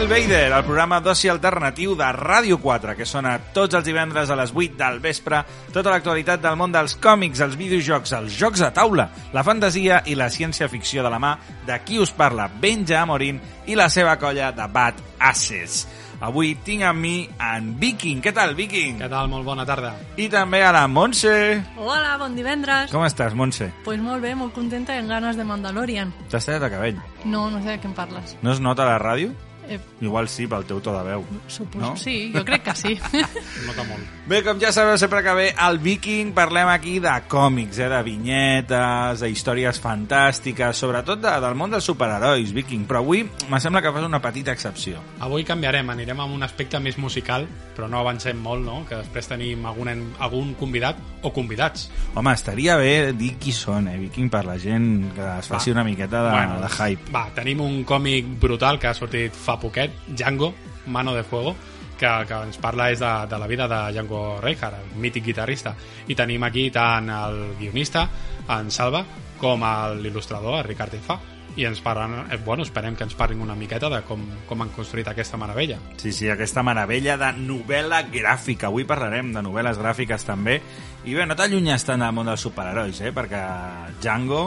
Benvinguts a Tel Vader, el programa d'oci alternatiu de Ràdio 4, que sona tots els divendres a les 8 del vespre, tota l'actualitat del món dels còmics, els videojocs, els jocs de taula, la fantasia i la ciència-ficció de la mà de qui us parla, Benja Amorín i la seva colla de Bad Asses. Avui tinc amb mi en Viking. Què tal, Viking? Què tal? Molt bona tarda. I també a la Montse. Hola, bon divendres. Com estàs, Montse? Pues molt bé, molt contenta i amb ganes de Mandalorian. T'has tallat el cabell? No, no sé de què em parles. No es nota a la ràdio? Eh, Igual sí, pel teu to de veu. suposo, No? sí, jo crec que sí. Nota molt. Bé, com ja sabeu, sempre que ve el Viking parlem aquí de còmics, eh? de vinyetes, de històries fantàstiques, sobretot de, del món dels superherois, Viking. Però avui me sembla que fas una petita excepció. Avui canviarem, anirem amb un aspecte més musical, però no avancem molt, no? Que després tenim algun, algun convidat o convidats. Home, estaria bé dir qui són, eh, Viking, per la gent que es faci Va. una miqueta de, bueno, de hype. Va, tenim un còmic brutal que ha sortit fa poquet, Django, Mano de Fuego, que, que ens parla és de, de la vida de Django Reinhardt, el mític guitarrista. I tenim aquí tant el guionista, en Salva, com l'il·lustrador, el Ricard Infà. I ens parlen, eh, bueno, esperem que ens parlin una miqueta de com, com han construït aquesta meravella. Sí, sí, aquesta meravella de novel·la gràfica. Avui parlarem de novel·les gràfiques també. I bé, no t'allunyes tant del món dels superherois, eh? Perquè Django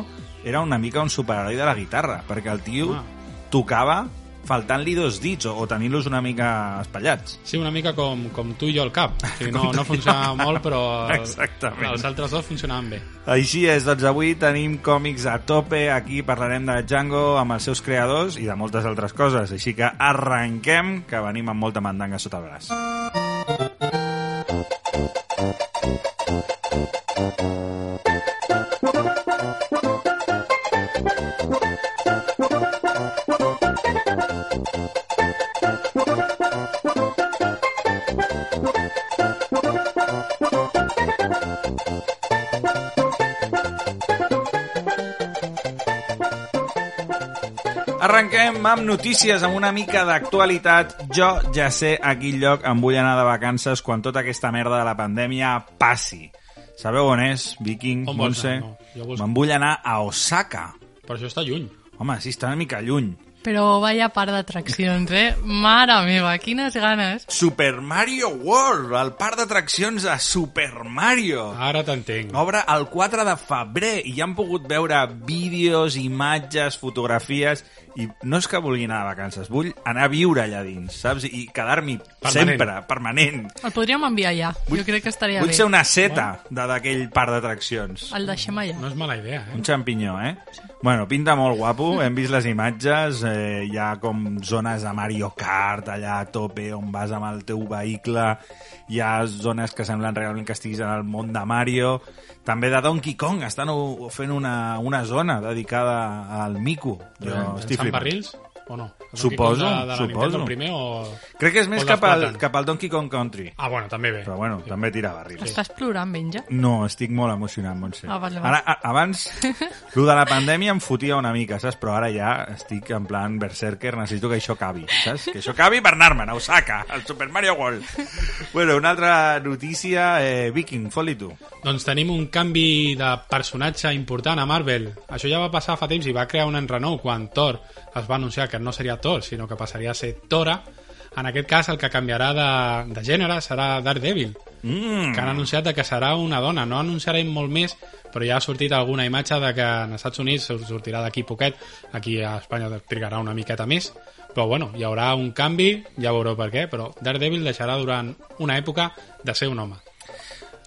era una mica un superheroi de la guitarra, perquè el tio Ah. tocava faltant-li dos dits o, o tenint-los una mica espatllats. Sí, una mica com, com tu i jo al cap. O sigui, no, no funciona molt, però Exactament. els altres dos funcionaven bé. Així és, doncs avui tenim còmics a tope, aquí parlarem de Django amb els seus creadors i de moltes altres coses, així que arrenquem, que venim amb molta mandanga sota el braç. Arrenquem amb notícies, amb una mica d'actualitat. Jo ja sé a quin lloc em vull anar de vacances quan tota aquesta merda de la pandèmia passi. Sabeu on és, Viking, On Montse? No, vols- Me'n vull anar a Osaka. Però això està lluny. Home, sí, està una mica lluny. Però vaya part d'atraccions, eh? Mare meva, quines ganes. Super Mario World, el parc d'atraccions de Super Mario. Ara t'entenc. Obre el 4 de febrer i ja han pogut veure vídeos, imatges, fotografies i no és que vulgui anar de vacances, vull anar a viure allà dins, saps? I quedar-m'hi sempre, permanent. El podríem enviar ja. Jo crec que estaria Vull bé. ser una seta de d'aquell parc d'atraccions. El deixem allà. No és mala idea, eh? Un xampinyó, eh? Bueno, pinta molt guapo, hem vist les imatges, eh, hi ha com zones de Mario Kart allà a tope on vas amb el teu vehicle, hi ha zones que semblen realment que estiguis en el món de Mario, també de Donkey Kong, estan fent una, una zona dedicada al Miku. Jo Però estic fan flipant. barrils o no? El Suposo, de, de la suposo. Nintendo el primer o... Crec que és més cap al, cap al Donkey Kong Country, Ah, bueno, també bé. però bueno, també tira barrils. Estàs plorant, Benja? No, estic molt emocionat, Montse. Ah, vale, vale. Ara, a, abans, el de la pandèmia em fotia una mica, saps? Però ara ja estic en plan berserker, necessito que això acabi, saps? Que això acabi per anar-me'n a Osaka, al Super Mario World. bueno, una altra notícia, eh, Viking, fot-li tu. Doncs tenim un canvi de personatge important a Marvel. Això ja va passar fa temps i va crear un enrenou quan Thor es va anunciar que no seria Thor, sinó que passaria a ser Tora. En aquest cas, el que canviarà de, de gènere serà Daredevil, Mm. que han anunciat que serà una dona. No anunciarem molt més, però ja ha sortit alguna imatge de que en Estats Units sortirà d'aquí poquet, aquí a Espanya trigarà una miqueta més, però bueno, hi haurà un canvi, ja veureu per què, però Daredevil deixarà durant una època de ser un home.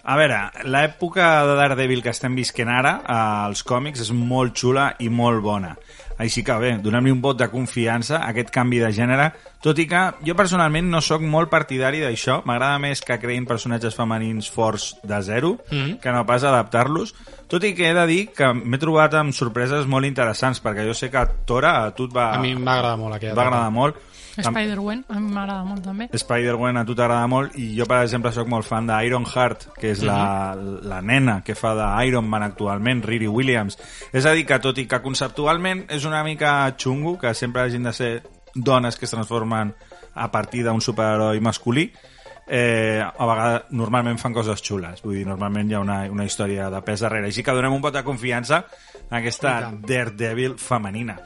A veure, l'època de Daredevil que estem visquent ara eh, als còmics és molt xula i molt bona. Així que bé, donem-li un vot de confiança a aquest canvi de gènere, tot i que jo personalment no sóc molt partidari d'això. M'agrada més que creïn personatges femenins forts de zero, Mhm. que no pas adaptar-los. Tot i que he de dir que m'he trobat amb sorpreses molt interessants, perquè jo sé que Tora a tu et va, A mi agradar molt aquella va agradar molt. Spider-Gwen, a mi m'agrada molt també. Spider-Gwen a tu t'agrada molt i jo, per exemple, sóc molt fan d'Iron Heart, que és la, la nena que fa d'Iron Man actualment, Riri Williams. És a dir, que tot i que conceptualment és una mica xungo, que sempre hagin de ser dones que es transformen a partir d'un superheroi masculí, eh, a vegades normalment fan coses xules, vull dir, normalment hi ha una, una història de pes darrere, així que donem un pot de confiança a aquesta Daredevil femenina.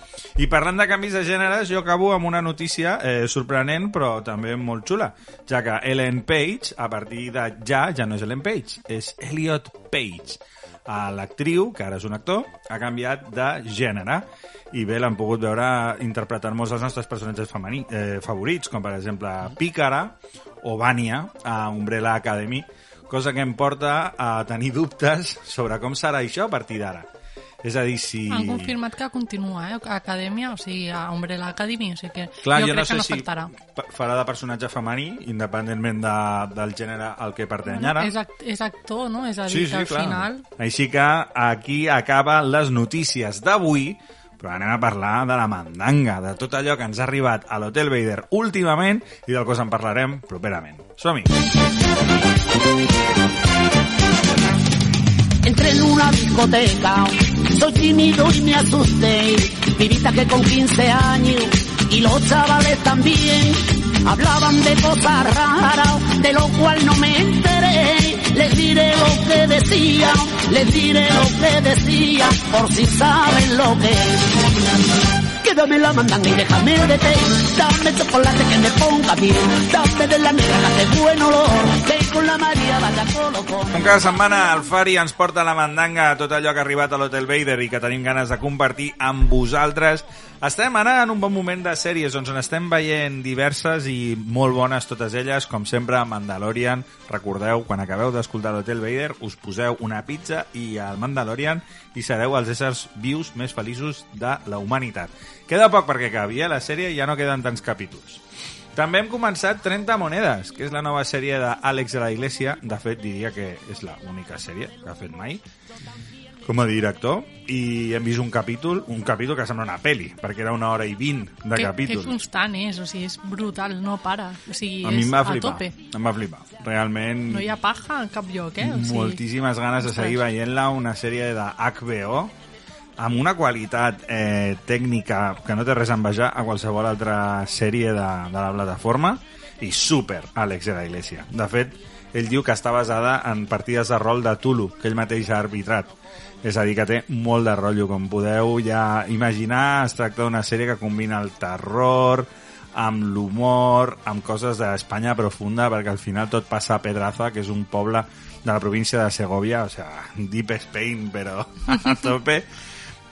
I parlant de canvis de gèneres, jo acabo amb una notícia eh, sorprenent, però també molt xula, ja que Ellen Page, a partir de ja, ja no és Ellen Page, és Elliot Page. L'actriu, que ara és un actor, ha canviat de gènere i bé, l'han pogut veure interpretant molts dels nostres personatges femení, eh, favorits, com per exemple Pícara o Vania a Umbrella Academy, cosa que em porta a tenir dubtes sobre com serà això a partir d'ara. És a dir, si... Han confirmat que continua, eh? A Acadèmia, o sigui, a Umbrella Academy, o sigui que Clar, jo, jo, crec no sé que no si afectarà. pa- farà de personatge femení, independentment de, del gènere al que pertany ara. És, act és actor, no? És a dir, que al final... Així que aquí acaben les notícies d'avui, però anem a parlar de la mandanga, de tot allò que ens ha arribat a l'Hotel Vader últimament i del que en parlarem properament. Som-hi! Entré en una discoteca, soy tímido y me asusté. Vivita que con 15 años y los chavales también hablaban de cosas raras, de lo cual no me enteré. Les diré lo que decía, les diré lo que decía, por si saben lo que es. Quédame la mandanga y déjame de té. Dame chocolate que me ponga bien. Dame de la negra que hace buen olor. La María vaya colocón. Com cada setmana, el Fari ens porta a la mandanga tot allò que ha arribat a l'Hotel Vader i que tenim ganes de compartir amb vosaltres. Estem ara en un bon moment de sèries, doncs on estem veient diverses i molt bones totes elles, com sempre, Mandalorian. Recordeu, quan acabeu d'escoltar l'Hotel Vader, us poseu una pizza i el Mandalorian i sereu els éssers vius més feliços de la humanitat. Queda poc perquè acabi, eh? La sèrie ja no queden tants capítols. També hem començat 30 monedes, que és la nova sèrie d'Àlex de la Iglesia. De fet, diria que és la única sèrie que ha fet mai com a director i hem vist un capítol, un capítol que sembla una peli, perquè era una hora i vint de que, que capítol. constant és, o sigui, és brutal, no para. O sigui, A mi em va a flipar, tope. em va flipar. Realment, No hi ha paja en cap lloc, eh? O sigui, moltíssimes ganes de seguir veient-la, una sèrie de HBO amb una qualitat eh, tècnica que no té res a envejar a qualsevol altra sèrie de, de la plataforma i super Àlex de la Iglesia. De fet, ell diu que està basada en partides de rol de Tulu, que ell mateix ha arbitrat. És a dir, que té molt de rotllo, com podeu ja imaginar, es tracta d'una sèrie que combina el terror, amb l'humor, amb coses d'Espanya profunda, perquè al final tot passa a Pedraza, que és un poble de la província de Segovia, o sea, Deep Spain, però a tope,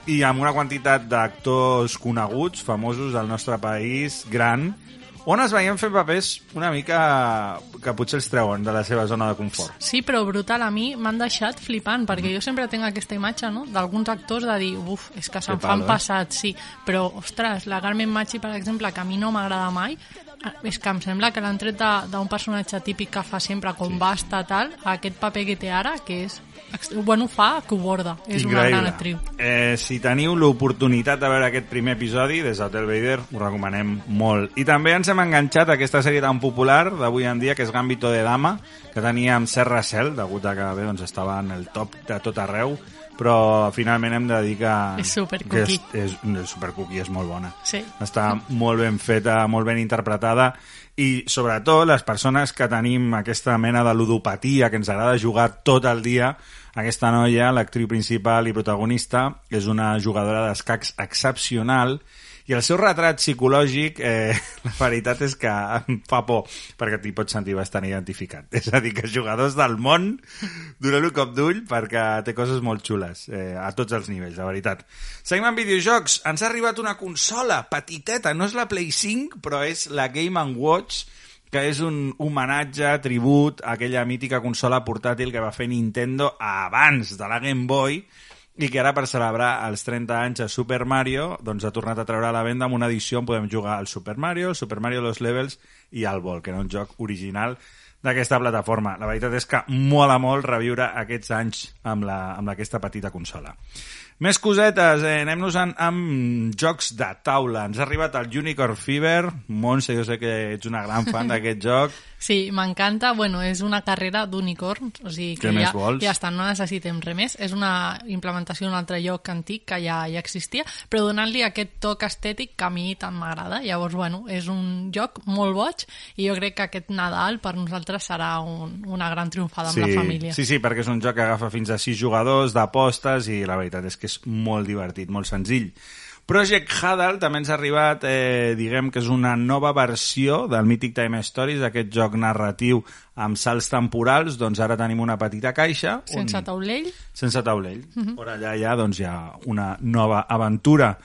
i amb una quantitat d'actors coneguts, famosos del nostre país, gran, on es veien fent papers una mica que potser els treuen de la seva zona de confort. Sí, però brutal, a mi m'han deixat flipant, perquè jo sempre tinc aquesta imatge, no?, d'alguns actors de dir, uf, és que se'n fan eh?" passat, sí, però, ostres, la Carmen Machi, per exemple, que a mi no m'agrada mai, eh, és que em sembla que l'han tret d'un personatge típic que fa sempre com sí. basta, tal, a aquest paper que té ara, que és... Bueno, fa que ho borda, és una gran actriu. Eh, si teniu l'oportunitat de veure aquest primer episodi des d'Hotel Vader, us recomanem molt. I també ens hem enganxat a aquesta sèrie tan popular d'avui en dia, que és Gambito de Dama, que tenia amb Serra Cel, degut a que bé, doncs, estava en el top de tot arreu, però finalment hem de dir que... És supercookie. que és, és, és supercookie, és molt bona. Sí. Està molt ben feta, molt ben interpretada i sobretot les persones que tenim aquesta mena de ludopatia que ens agrada jugar tot el dia aquesta noia, l'actriu principal i protagonista és una jugadora d'escacs excepcional i el seu retrat psicològic eh, la veritat és que em fa por perquè t'hi pots sentir bastant identificat. És a dir, que jugadors del món donen un cop d'ull perquè té coses molt xules eh, a tots els nivells, de veritat. Amb videojocs, ens ha arribat una consola petiteta, no és la Play 5 però és la Game Watch que és un homenatge, tribut a aquella mítica consola portàtil que va fer Nintendo abans de la Game Boy i que ara per celebrar els 30 anys de Super Mario doncs ha tornat a treure a la venda amb una edició on podem jugar al Super Mario, el Super Mario Los Levels i al Vol, que era un joc original d'aquesta plataforma. La veritat és que mola molt reviure aquests anys amb, la, amb aquesta petita consola. Més cosetes, eh, anem-nos amb, amb jocs de taula. Ens ha arribat el Unicorn Fever. Montse, jo sé que ets una gran fan d'aquest joc. Sí, m'encanta. Bueno, és una carrera d'unicorns, o sigui que ja, vols? ja està, no necessitem res més. És una implementació d'un altre lloc antic que ja, ja existia, però donant-li aquest toc estètic que a mi tant m'agrada. Llavors, bueno, és un joc molt boig i jo crec que aquest Nadal per nosaltres serà un, una gran triomfada amb la família. Sí, sí, perquè és un joc que agafa fins a 6 jugadors d'apostes i la veritat és que és molt divertit, molt senzill. Project Hadal també ens ha arribat, eh, diguem que és una nova versió del Mythic Time Stories, aquest joc narratiu amb salts temporals, doncs ara tenim una petita caixa. Sense on... taulell. Sense taulell. Uh -huh. Però allà ja doncs, hi ha una nova aventura.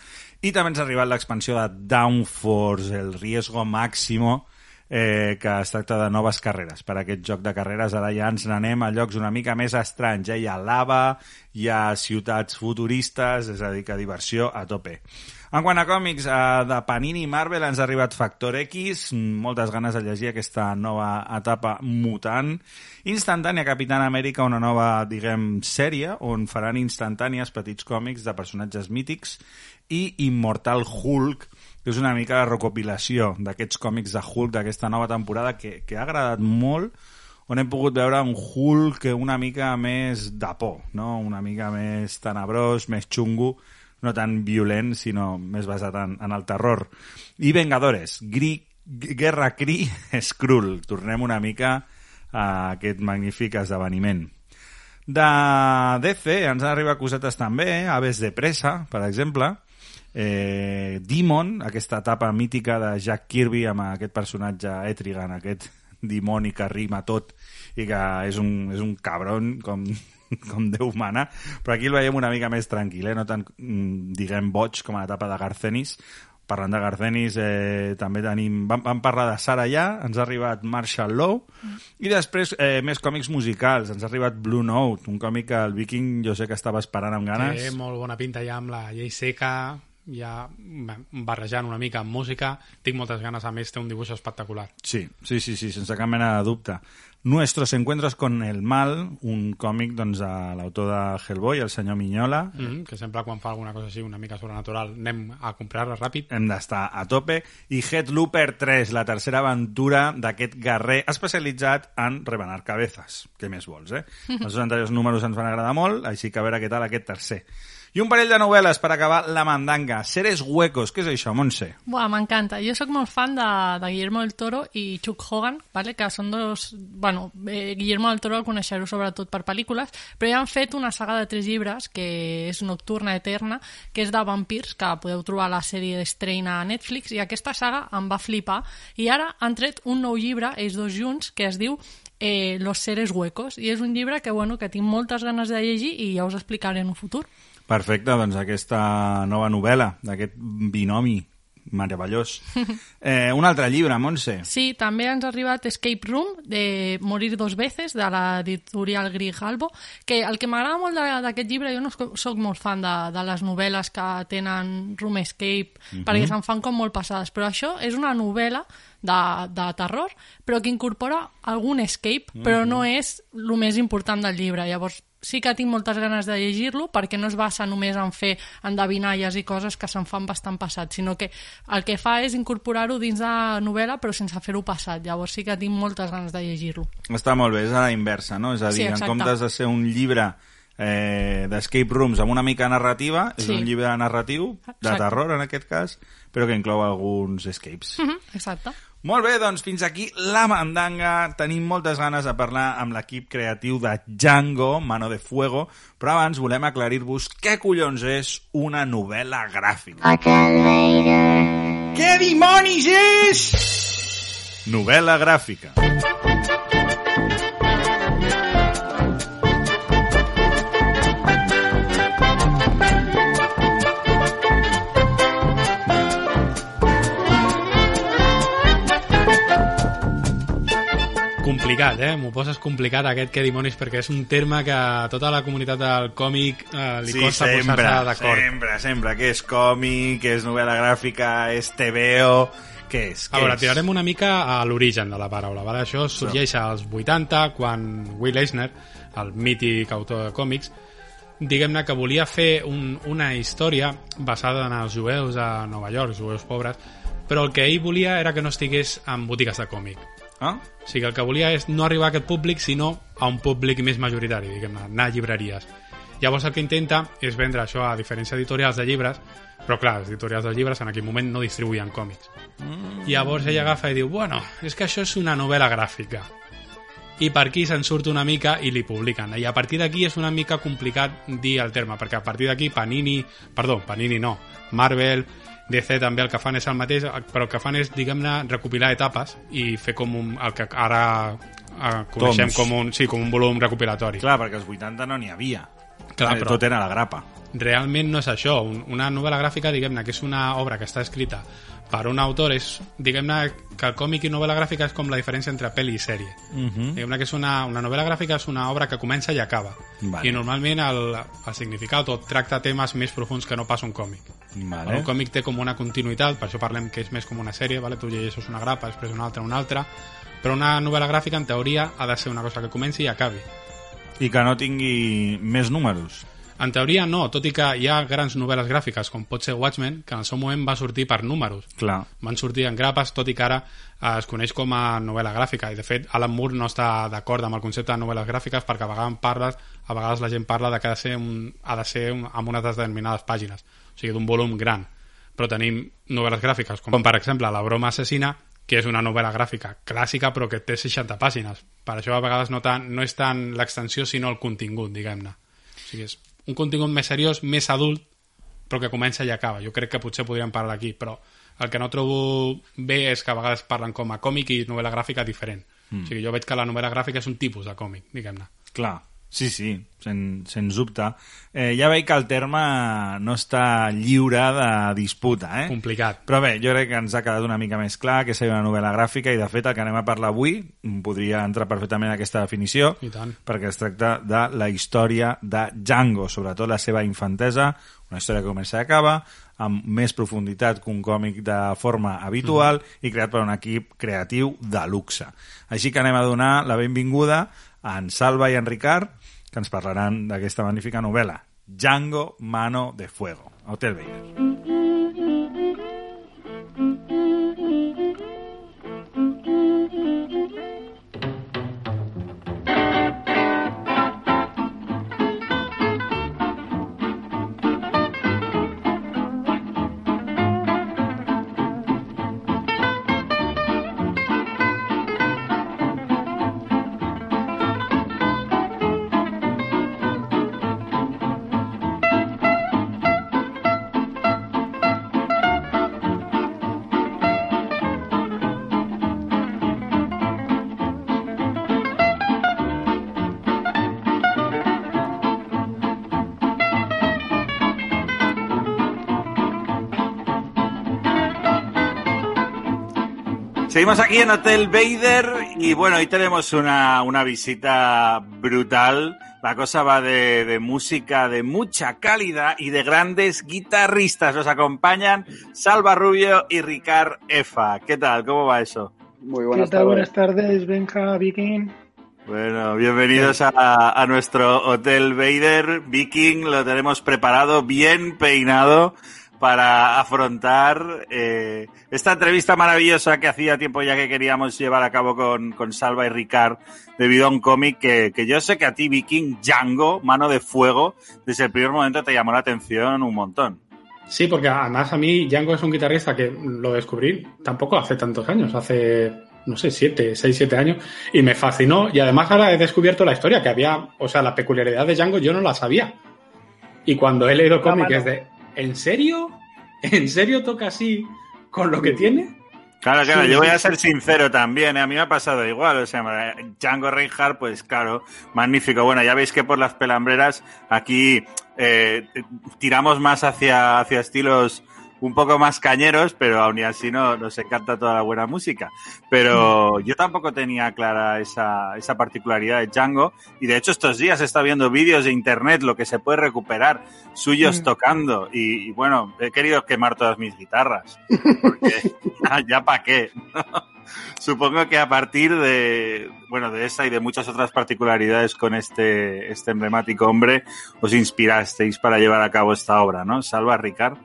I també ens ha arribat l'expansió de Downforce, el riesgo máximo, eh, que es tracta de noves carreres. Per aquest joc de carreres ara ja ens n'anem a llocs una mica més estranys. Eh? Hi ha lava, hi ha ciutats futuristes, és a dir, que diversió a tope. En quant a còmics, eh, de Panini i Marvel ens ha arribat Factor X, moltes ganes de llegir aquesta nova etapa mutant. Instantània Capitán Amèrica, una nova, diguem, sèrie on faran instantànies petits còmics de personatges mítics i Immortal Hulk, que és una mica la recopilació d'aquests còmics de Hulk d'aquesta nova temporada que, que ha agradat molt, on hem pogut veure un Hulk una mica més de por, no? una mica més tenebrós, més xungo, no tan violent, sinó més basat en, en el terror. I Vengadores, Gri, Guerra Cri Skrull. Tornem una mica a aquest magnífic esdeveniment. De DC ens han arribat cosetes també, Aves de Pressa, per exemple, eh, Demon, aquesta etapa mítica de Jack Kirby amb aquest personatge Etrigan, aquest dimoni que rima tot i que és un, és un cabron com, com Déu mana, però aquí el veiem una mica més tranquil, eh? no tan, mm, diguem, boig com a l'etapa de Garcenis. Parlant de Garcenis, eh, també tenim... Vam, vam parlar de Sara ja, ens ha arribat Marshall Law, mm. i després eh, més còmics musicals. Ens ha arribat Blue Note, un còmic que el Viking jo sé que estava esperant amb ganes. Té molt bona pinta ja amb la llei seca, ja barrejant una mica amb música. Tinc moltes ganes, a més té un dibuix espectacular. Sí, sí, sí, sí sense cap mena de dubte. Nuestros encuentros con el mal, un còmic doncs, a l'autor de Hellboy, el senyor Miñola. Mm -hmm, que sempre quan fa alguna cosa així una mica sobrenatural anem a comprar-la ràpid. Hem d'estar a tope. I Headlooper 3, la tercera aventura d'aquest guerrer especialitzat en rebanar cabezas. Què més vols, eh? Els anteriors números ens van agradar molt, així que a veure què tal aquest tercer. I un parell de novel·les per acabar la mandanga. Seres huecos. Què és això, Montse? Buah, m'encanta. Jo sóc molt fan de, de Guillermo del Toro i Chuck Hogan, vale? que són dos... Bueno, eh, Guillermo del Toro el coneixereu sobretot per pel·lícules, però ja han fet una saga de tres llibres, que és Nocturna Eterna, que és de vampirs, que podeu trobar a la sèrie d'Estrain a Netflix, i aquesta saga em va flipar. I ara han tret un nou llibre, ells dos junts, que es diu eh, Los seres huecos, i és un llibre que, bueno, que tinc moltes ganes de llegir i ja us explicaré en un futur. Perfecte, doncs aquesta nova novel·la, d'aquest binomi meravellós. Eh, un altre llibre, Montse. Sí, també ens ha arribat Escape Room, de Morir dos veces, de l'editorial Grijalbo, que el que m'agrada molt d'aquest llibre, jo no sóc molt fan de, de les novel·les que tenen Room Escape, uh -huh. perquè se'n fan com molt passades, però això és una novel·la de, de terror, però que incorpora algun escape, uh -huh. però no és el més important del llibre. Llavors, sí que tinc moltes ganes de llegir-lo perquè no es basa només en fer endevinalles i coses que se'n fan bastant passat, sinó que el que fa és incorporar-ho dins de la novel·la però sense fer-ho passat. Llavors sí que tinc moltes ganes de llegir-lo. Està molt bé, és a la inversa, no? És a dir, Sí, en comptes de ser un llibre eh, d'escape rooms amb una mica narrativa, és Sí. un llibre narratiu, de Exacte. terror en aquest cas, però que inclou alguns escapes. Mhm, Exacte. Molt bé, doncs fins aquí la mandanga. Tenim moltes ganes de parlar amb l'equip creatiu de Django, Mano de Fuego, però abans volem aclarir-vos què collons és una novel·la gràfica. Què dimonis és? Novel·la gràfica. Complicat, eh? M'ho poses complicat aquest que dimonis perquè és un terme que a tota la comunitat del còmic eh, li Sí, costa posar-se d'acord. sempre, sempre. Què és còmic, què és novel·la gràfica, és TVO... Què és? A Què veure, és? tirarem una mica a l'origen de la paraula. Vale? Això sorgeix als 80, quan Will Eisner, el mític autor de còmics, diguem-ne que volia fer un, una història basada en els jueus de Nova York, jueus pobres, però el que ell volia era que no estigués en botigues de còmic. Ah? O sigui, el que volia és no arribar a aquest públic, sinó a un públic més majoritari, diguem-ne, anar a llibreries. Llavors el que intenta és vendre això a diferents editorials de llibres, però clar, els editorials de llibres en aquell moment no distribuïen còmics. Mm. Llavors ella agafa i diu, bueno, és que això és una novel·la gràfica. i per aquí se'n surt una mica i li publiquen. I a partir d'aquí és una mica complicat dir el terme, perquè a partir d'aquí Panini, perdó, Panini no, Marvel, DC també el que fan és el mateix, però el que fan és, diguem-ne, recopilar etapes i fer com un, el que ara eh, coneixem Toms. com un, sí, com un volum recopilatori. Clar, perquè als 80 no n'hi havia. Clar, Eh, però- Tot era la grapa. realment no és això. Un, una novel·la gràfica, diguem-ne, que és una obra que està escrita per un autor, és, diguem-ne, que el còmic i novel·la gràfica és com la diferència entre pel·li i sèrie. Uh -huh. Diguem-ne que és una, una novel·la gràfica és una obra que comença i acaba. Vale. I normalment el, el significat o tracta temes més profuns que no pas un còmic. Vale. Un còmic té com una continuïtat, per això parlem que és més com una sèrie, vale? tu llegeixes una grapa, després una altra, una altra, però una novel·la gràfica, en teoria, ha de ser una cosa que comenci i acabi. I que no tingui més números. En teoria no, tot i que hi ha grans novel·les gràfiques, com pot ser Watchmen, que en el seu moment va sortir per números. Clar. Van sortir en grapes, tot i que ara eh, es coneix com a novel·la gràfica. I, de fet, Alan Moore no està d'acord amb el concepte de novel·les gràfiques perquè a vegades, parles, a vegades la gent parla de que ha de ser, un, ha de ser un, amb unes determinades pàgines, o sigui, d'un volum gran. Però tenim novel·les gràfiques, com, com per exemple La broma assassina, que és una novel·la gràfica clàssica però que té 60 pàgines. Per això a vegades no, tant, no és tant l'extensió sinó el contingut, diguem-ne. O sigui, és un contingut més seriós, més adult, però que comença i acaba. Jo crec que potser podríem parlar aquí, però el que no trobo bé és que a vegades parlen com a còmic i novel·la gràfica diferent. Mm. O sigui, jo veig que la novel·la gràfica és un tipus de còmic, diguem-ne. Clar. Sí, sí, sen, sens dubte. Eh, ja veig que el terme no està lliure de disputa, eh? Complicat. Però bé, jo crec que ens ha quedat una mica més clar que seria una novel·la gràfica i de fet el que anem a parlar avui podria entrar perfectament en aquesta definició I tant. perquè es tracta de la història de Django, sobretot la seva infantesa, una història que comença i acaba, amb més profunditat que un còmic de forma habitual i creat per un equip creatiu de luxe. Així que anem a donar la benvinguda a en Salva i en Ricard, que ens parlaran d'aquesta magnífica novel·la, Django Mano de Fuego, Hotel Vader. Seguimos aquí en Hotel Vader y bueno, hoy tenemos una, una visita brutal. La cosa va de, de música de mucha calidad y de grandes guitarristas. Nos acompañan Salva Rubio y Ricard Efa. ¿Qué tal? ¿Cómo va eso? Muy ¿Qué buenas tal? tardes. Buenas tardes, Benja, Viking. Bueno, bienvenidos a, a nuestro Hotel Vader. Viking lo tenemos preparado, bien peinado para afrontar eh, esta entrevista maravillosa que hacía tiempo ya que queríamos llevar a cabo con, con Salva y Ricard debido a un cómic que, que yo sé que a ti, Viking, Django, Mano de Fuego, desde el primer momento te llamó la atención un montón. Sí, porque además a mí Django es un guitarrista que lo descubrí tampoco hace tantos años, hace, no sé, siete, seis, siete años, y me fascinó. Y además ahora he descubierto la historia, que había, o sea, la peculiaridad de Django yo no la sabía. Y cuando he leído cómics de, ¿en serio? ¿En serio toca así con lo que tiene? Claro, claro, Sí, yo voy a ser sincero también, ¿eh? a mí me ha pasado igual, o sea, Django Reinhardt, pues claro, magnífico. Bueno, ya veis que por las pelambreras aquí eh, tiramos más hacia, hacia estilos un poco más cañeros, pero aún así no, nos encanta toda la buena música. Pero yo tampoco tenía clara esa, esa particularidad de Django, y de hecho estos días he estado viendo vídeos de internet, lo que se puede recuperar, suyos Mm. tocando, y, y bueno, he querido quemar todas mis guitarras, porque ya, ya para qué. Supongo que a partir de, bueno, de esa y de muchas otras particularidades con este, este emblemático hombre, os inspirasteis para llevar a cabo esta obra, ¿no? Salva, Ricard.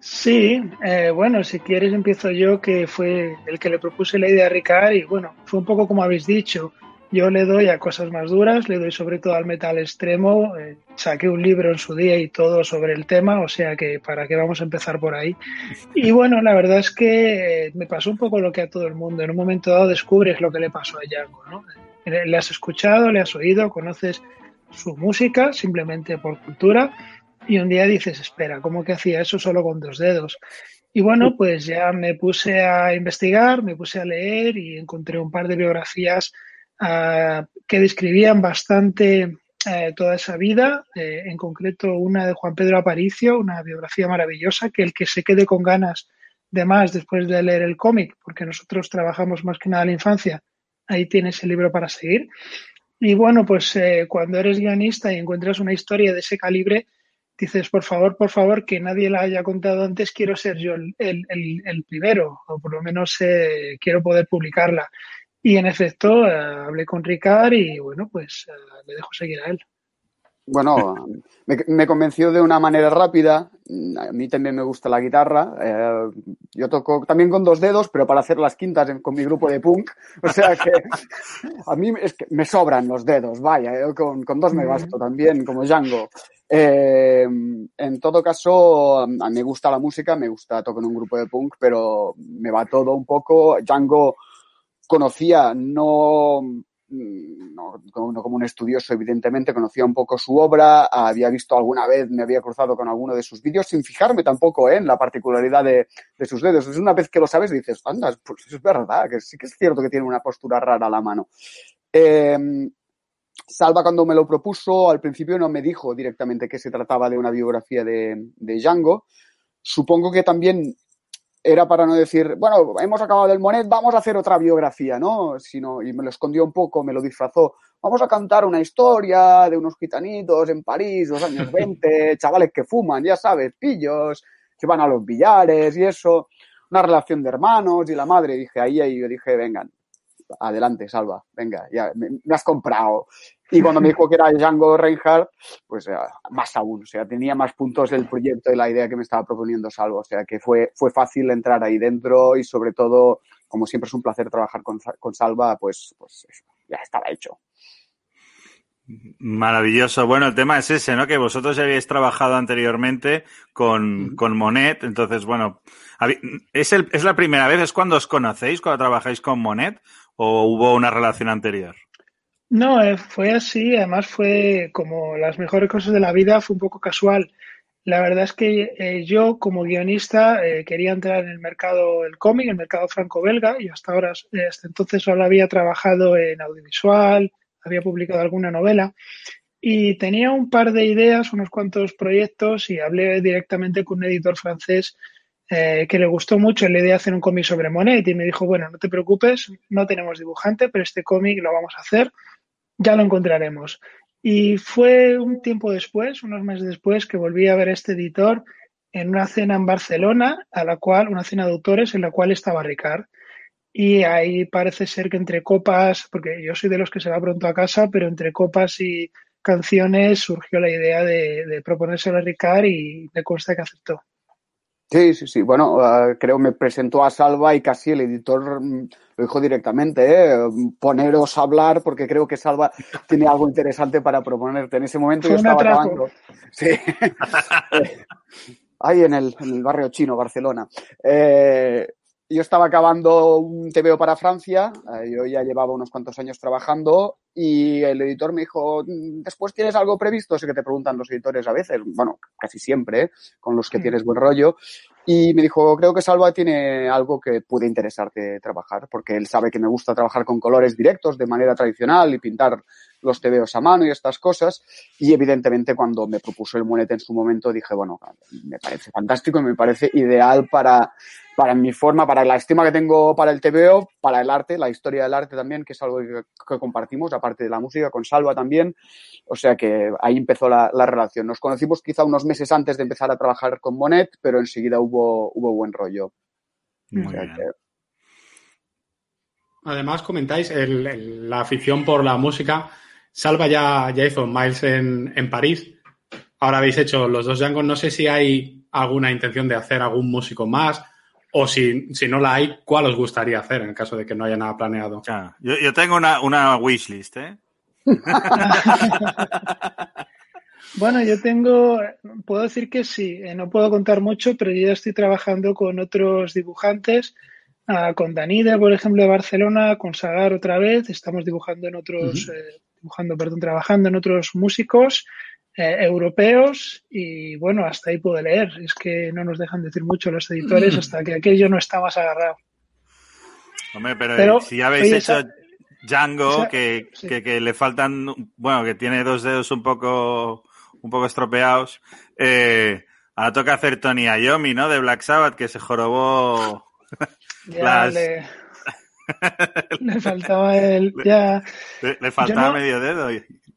Sí, eh, bueno, si quieres empiezo yo, que fue el que le propuse la idea a Ricard y bueno, fue un poco como habéis dicho. Yo le doy a cosas más duras, le doy sobre todo al metal extremo. Eh, saqué un libro en su día y todo sobre el tema, o sea que para qué vamos a empezar por ahí. Y bueno, la verdad es que eh, me pasó un poco lo que a todo el mundo. En un momento dado descubres lo que le pasó a Django, ¿no? Le has escuchado, le has oído, conoces su música simplemente por cultura y un día dices, espera, ¿cómo que hacía eso solo con dos dedos? Y bueno, pues ya me puse a investigar, me puse a leer y encontré un par de biografías uh, que describían bastante eh, toda esa vida, eh, en concreto una de Juan Pedro Aparicio, una biografía maravillosa, que el que se quede con ganas de más después de leer el cómic, porque nosotros trabajamos más que nada la infancia, ahí tienes el libro para seguir. Y bueno, pues eh, cuando eres guionista y encuentras una historia de ese calibre, dices, por favor, por favor, que nadie la haya contado antes, quiero ser yo el, el, el primero, o por lo menos eh, quiero poder publicarla. Y en efecto, eh, hablé con Ricard y bueno, pues eh, le dejo seguir a él. Bueno, me, me, convenció de una manera rápida. A mí también me gusta la guitarra. Eh, yo toco también con dos dedos, pero para hacer las quintas en, con mi grupo de punk. O sea que a mí es que me sobran los dedos, vaya, yo con, con dos me basto también, como Django. Eh, en todo caso, a mí me gusta la música, me gusta tocar en un grupo de punk, pero me va todo un poco. Django conocía, no no, no, como un estudioso, evidentemente, conocía un poco su obra, había visto alguna vez, me había cruzado con alguno de sus vídeos, sin fijarme tampoco en la particularidad de, de, sus dedos. Es una vez que lo sabes, dices, anda, pues es verdad, que sí que es cierto que tiene una postura rara a la mano. Eh, Salva, cuando me lo propuso, al principio no me dijo directamente que se trataba de una biografía de, de Django. Supongo que también era para no decir, bueno, hemos acabado el Monet, vamos a hacer otra biografía, ¿no? Sino, y me lo escondió un poco, me lo disfrazó. Vamos a cantar una historia de unos gitanitos en París, los años 20, chavales que fuman, ya sabes, pillos, que van a los billares y eso. Una relación de hermanos y la madre, dije, ahí, ahí, yo dije, vengan, adelante, Salva, venga, ya me, me, has comprado. Y cuando me dijo que era Django Reinhardt, pues eh, más aún, o sea, tenía más puntos el proyecto y la idea que me estaba proponiendo Salva, o sea, que fue, fue fácil entrar ahí dentro y sobre todo, como siempre es un placer trabajar con, con Salva, pues, pues ya estaba hecho. Maravilloso. Bueno, el tema es ese, ¿no? Que vosotros ya habéis trabajado anteriormente con, con Monet. Entonces, bueno, ¿es, el, ¿es la primera vez? ¿Es cuando os conocéis, cuando trabajáis con Monet? ¿O hubo una relación anterior? No, eh, fue así. Además, fue como las mejores cosas de la vida, fue un poco casual. La verdad es que eh, yo, como guionista, eh, quería entrar en el mercado del cómic, el mercado franco-belga, y hasta ahora, hasta entonces solo había trabajado en audiovisual, había publicado alguna novela, y tenía un par de ideas, unos cuantos proyectos, y hablé directamente con un editor francés que le gustó mucho la idea de hacer un cómic sobre Monet y me dijo, bueno, no te preocupes, no tenemos dibujante, pero este cómic lo vamos a hacer, ya lo encontraremos. Y fue un tiempo después, unos meses después, que volví a ver este editor en una cena en Barcelona, a la cual, una cena de autores en la cual estaba Ricard. Y ahí parece ser que entre copas, porque yo soy de los que se va pronto a casa, pero entre copas y canciones surgió la idea de, de proponérselo a Ricard y me consta que aceptó. Sí, sí, sí. Bueno, uh, creo me presentó a Salva y casi el editor um, lo dijo directamente, ¿eh? poneros a hablar porque creo que Salva tiene algo interesante para proponerte. En ese momento yo estaba atraco. acabando. Sí. Ahí en el, en el, barrio chino, Barcelona. Eh, yo estaba acabando un TVO para Francia, eh, yo ya llevaba unos cuantos años trabajando y el editor me dijo, después tienes algo previsto, sé que te preguntan los editores a veces, bueno, casi siempre, ¿eh? con los que Mm. tienes buen rollo, y me dijo, creo que Salva tiene algo que puede interesarte trabajar, porque él sabe que me gusta trabajar con colores directos de manera tradicional y pintar los tebeos a mano y estas cosas. Y evidentemente cuando me propuso el monete en su momento dije, bueno, me parece fantástico y me parece ideal para, para mi forma, para la estima que tengo para el tebeo, para el arte, la historia del arte también, que es algo que, que compartimos, aparte de la música, con Salva también. O sea que ahí empezó la, la, relación. Nos conocimos quizá unos meses antes de empezar a trabajar con Monet, pero enseguida hubo, hubo buen rollo. Muy o sea bien. que, Además, comentáis el, el, la afición por la música. Salva ya, ya hizo Miles en, en, París. Ahora habéis hecho los dos Django. No sé si hay alguna intención de hacer algún músico más O si, si no la hay, ¿cuál os gustaría hacer en el caso de que no haya nada planeado? Claro. Yo, yo tengo una, una wishlist, ¿eh? Bueno, yo tengo, puedo decir que sí, eh, no puedo contar mucho, pero yo ya estoy trabajando con otros dibujantes, ah, con Danida, por ejemplo, de Barcelona, con Sagar otra vez, estamos dibujando en otros, eh, dibujando, perdón, trabajando en otros músicos eh, europeos y bueno, hasta ahí puedo leer. Es que no nos dejan decir mucho los editores hasta que aquello no está más agarrado. Hombre, pero, Pero, si habéis oye, hecho esa- Django, que, sí. que, que le faltan, bueno, que tiene dos dedos un poco, un poco estropeados, eh, ahora toca hacer Tony Iommi, ¿no? De Black Sabbath, que se jorobó. Ya Las- le, le faltaba el, ya, Le, le faltaba no- medio dedo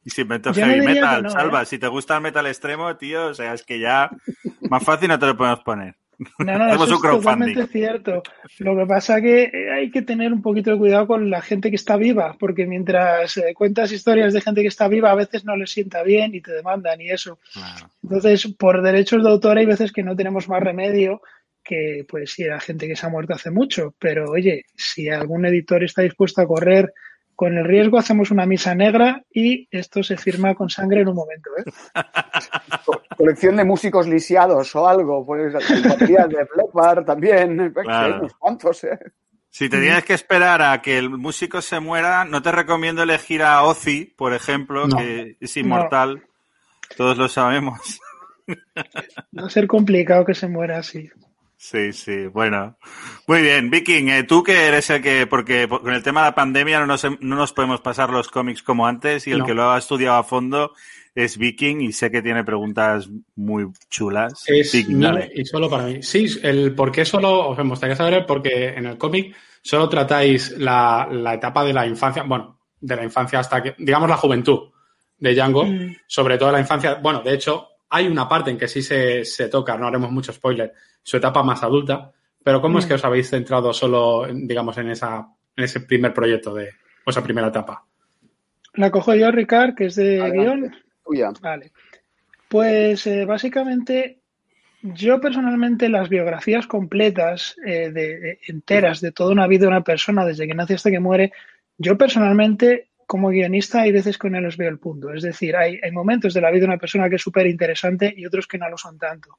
y, inventó no heavy metal. no, Salva, ¿eh? si te gusta el metal extremo, tío, o sea, es que ya más fácil no te lo podemos poner. No, no, eso es totalmente cierto. Lo que pasa que eh, hay que tener un poquito de cuidado con la gente que está viva, porque mientras eh, cuentas historias de gente que está viva, a veces no les sienta bien y te demandan y eso. Claro. Entonces, por derechos de autor hay veces que no tenemos más remedio que, pues, si era gente que se ha muerto hace mucho. Pero, oye, si algún editor está dispuesto a correr con el riesgo, hacemos una misa negra y esto se firma con sangre en un momento, ¿eh? Co- Colección de músicos lisiados o algo, pues baterías de Blackbar también, Claro. unos cuantos, ¿eh? Si te tienes que esperar a que el músico se muera, no te recomiendo elegir a Ozzy, por ejemplo, No. que es inmortal. Todos lo sabemos. Va a ser complicado que se muera así. Sí, sí, bueno. Muy bien, Viking, eh, tú que eres el que, porque por- con el tema de la pandemia no nos, no nos podemos pasar los cómics como antes y el No. que lo ha estudiado a fondo es Viking y sé que tiene preguntas muy chulas. Es Viking, mío dale. y solo para mí. Sí, el por qué solo, os me gustaría saber el por qué en el cómic solo tratáis la, la etapa de la infancia, bueno, de la infancia hasta que, digamos, la juventud de Django, Mm. sobre todo la infancia. Bueno, de hecho, hay una parte en que sí se, se toca, no haremos mucho spoiler, su etapa más adulta, pero ¿cómo es Mm. que os habéis centrado solo, en, digamos, en, esa, en ese primer proyecto de, o esa primera etapa? La cojo yo, Ricard, que es de Adelante. guion. Tuya. Vale. Pues eh, básicamente, yo personalmente las biografías completas, eh, de, de- enteras de toda una vida de una persona, desde que nace hasta que muere, yo personalmente, como guionista, hay veces que no les veo el punto. Es decir, hay, hay momentos de la vida de una persona que es súper interesante y otros que no lo son tanto.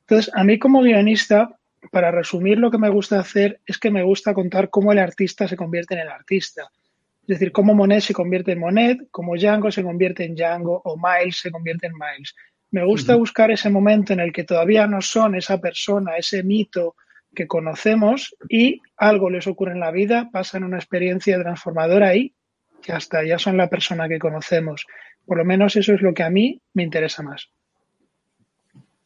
Entonces, a mí como guionista, para resumir lo que me gusta hacer es que me gusta contar cómo el artista se convierte en el artista. Es decir, cómo Monet se convierte en Monet, cómo Django se convierte en Django o Miles se convierte en Miles. Me gusta buscar ese momento en el que todavía no son esa persona, ese mito que conocemos y algo les ocurre en la vida, pasan una experiencia transformadora y que hasta ya son la persona que conocemos. Por lo menos eso es lo que a mí me interesa más.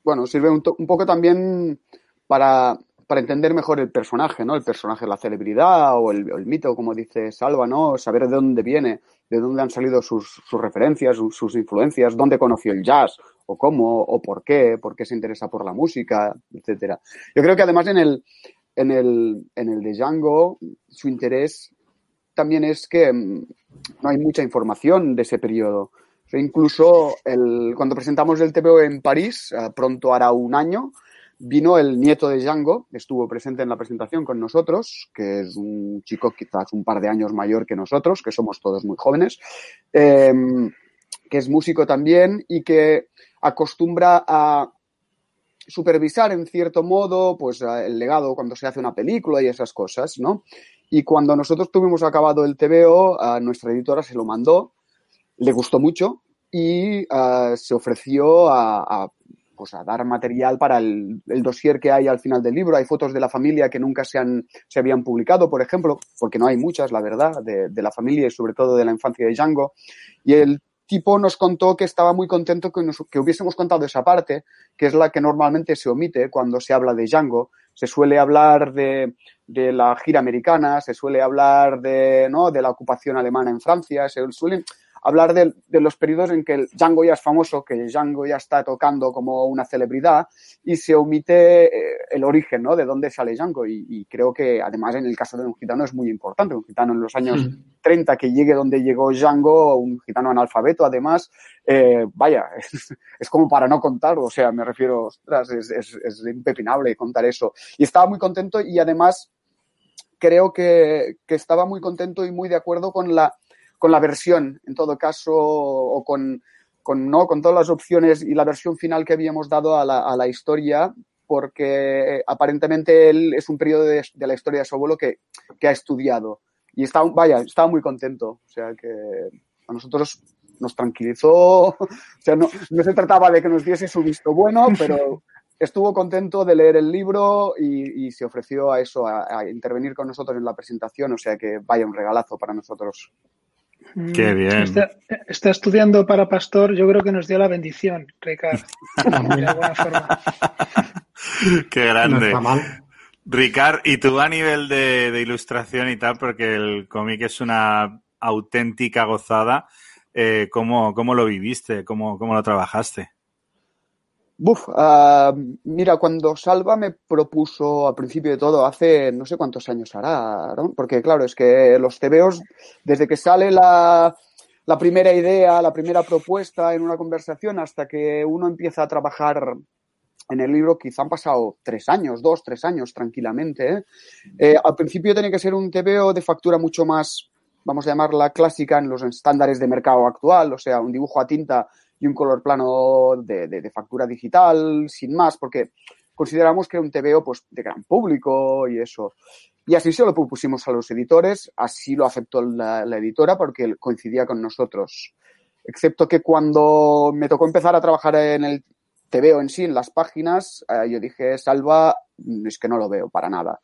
Bueno, sirve un, poco también para, para entender mejor el personaje, ¿no? El personaje, la celebridad o el, mito, como dice Salva, ¿no? Saber de dónde viene, de dónde han salido sus, sus referencias, sus, sus influencias, dónde conoció el jazz, o cómo, o por qué, por qué se interesa por la música, etcétera. Yo creo que además en el, en el, en el de Django, su interés también es que no hay mucha información de ese periodo. Incluso cuando presentamos el TVO en París, eh, pronto hará un año, vino el nieto de Django, que estuvo presente en la presentación con nosotros, que es un chico quizás un par de años mayor que nosotros, que somos todos muy jóvenes, eh, que es músico también y que acostumbra a supervisar en cierto modo pues el legado cuando se hace una película y esas cosas, ¿no? Y cuando nosotros tuvimos acabado el TVO, a nuestra editora se lo mandó, le gustó mucho y uh, se ofreció a, a, pues a, dar material para el, el, dossier que hay al final del libro. Hay fotos de la familia que nunca se, han, se habían publicado, por ejemplo, porque no hay muchas, la verdad, de, de la familia y sobre todo de la infancia de Django. Y el tipo nos contó que estaba muy contento que, nos, que hubiésemos contado esa parte, que es la que normalmente se omite cuando se habla de Django. Se suele hablar de, de la gira americana, se suele hablar de, ¿no? de la ocupación alemana en Francia, se suelen hablar de, de, los periodos en que el Django ya es famoso, que el Django ya está tocando como una celebridad y se omite eh, el origen, ¿no? De dónde sale Django. Y, y, creo que además en el caso de un gitano es muy importante. Un gitano en los años mm. 30 que llegue donde llegó Django, un gitano analfabeto además, eh, vaya, es, es, como para no contar, o sea, me refiero, ostras, es, es, es impepinable contar eso. Y estaba muy contento y además creo que, que, estaba muy contento y muy de acuerdo con la, con la versión, en todo caso, o con, con, ¿no? con todas las opciones y la versión final que habíamos dado a la, a la historia, porque aparentemente él es un periodo de, de, la historia de su abuelo que, que ha estudiado. Y está, vaya, estaba muy contento. O sea que a nosotros nos tranquilizó. O sea, no, no se trataba de que nos diese su visto bueno, pero estuvo contento de leer el libro y, y se ofreció a eso, a, a, intervenir con nosotros en la presentación, o sea que vaya un regalazo para nosotros. Qué bien. Está, está estudiando para pastor, yo creo que nos dio la bendición, Ricardo. de alguna forma. Qué grande. No Ricard, ¿y tú a nivel de, de, ilustración y tal? Porque el cómic es una auténtica gozada. Eh, ¿cómo, ¿Cómo lo viviste? ¿Cómo, cómo lo trabajaste? Buf, uh, mira, cuando Salva me propuso al principio de todo, hace no sé cuántos años hará, ¿no? porque claro, es que los TVOs, desde que sale la, la primera idea, la primera propuesta en una conversación, hasta que uno empieza a trabajar en el libro, quizá han pasado tres años, dos, tres años tranquilamente. ¿eh? Eh, al principio tenía que ser un TVO de factura mucho más, vamos a llamarla clásica en los estándares de mercado actual, o sea, un dibujo a tinta y un color plano de, de, de, factura digital, sin más, porque consideramos que era un TVO pues, de gran público y eso. Y así se lo propusimos a los editores, así lo aceptó la, la editora porque coincidía con nosotros. Excepto que cuando me tocó empezar a trabajar en el TVO en sí, en las páginas, eh, yo dije, Salva, es que no lo veo para nada.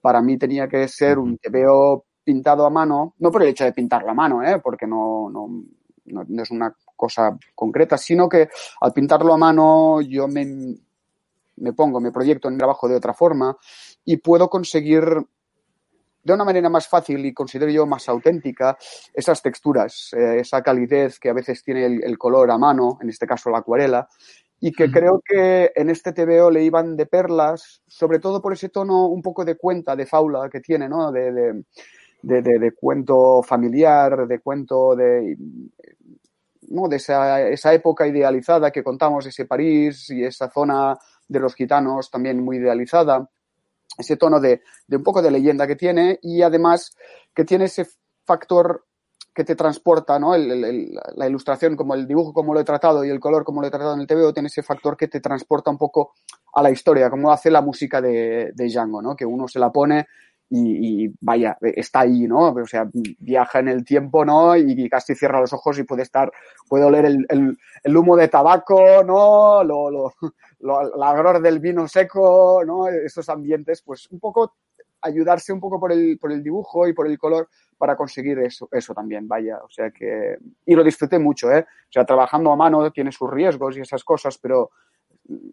Para mí tenía que ser un TVO pintado a mano, no por el hecho de pintar la mano, ¿eh? porque no, no, no, no es una cosa concreta, sino que al pintarlo a mano yo me, me pongo, me proyecto en trabajo de otra forma y puedo conseguir de una manera más fácil y considero yo más auténtica esas texturas, eh, esa calidez que a veces tiene el, el, color a mano, en este caso la acuarela, y que creo que en este TVO le iban de perlas, sobre todo por ese tono un poco de cuenta, de faula que tiene, ¿no? De, de, de cuento familiar, de cuento de ¿no? de esa, esa, época idealizada que contamos, ese París y esa zona de los gitanos también muy idealizada, ese tono de, de un poco de leyenda que tiene y además que tiene ese factor que te transporta, ¿no? El, la ilustración, como el dibujo, como lo he tratado, y el color, como lo he tratado en el TVO, tiene ese factor que te transporta un poco a la historia, como hace la música de, de Django, ¿no? Que uno se la pone y, y, vaya, está ahí, ¿no? O sea, viaja en el tiempo, ¿no? Y casi cierra los ojos y puede estar, puede oler el, el, el humo de tabaco, ¿no? Lo, lo, lo, la agror del vino seco, ¿no? Esos ambientes, pues un poco ayudarse un poco por el, por el dibujo y por el color para conseguir eso, eso también, vaya, o sea que, y lo disfruté mucho, ¿eh? O sea, trabajando a mano tiene sus riesgos y esas cosas, pero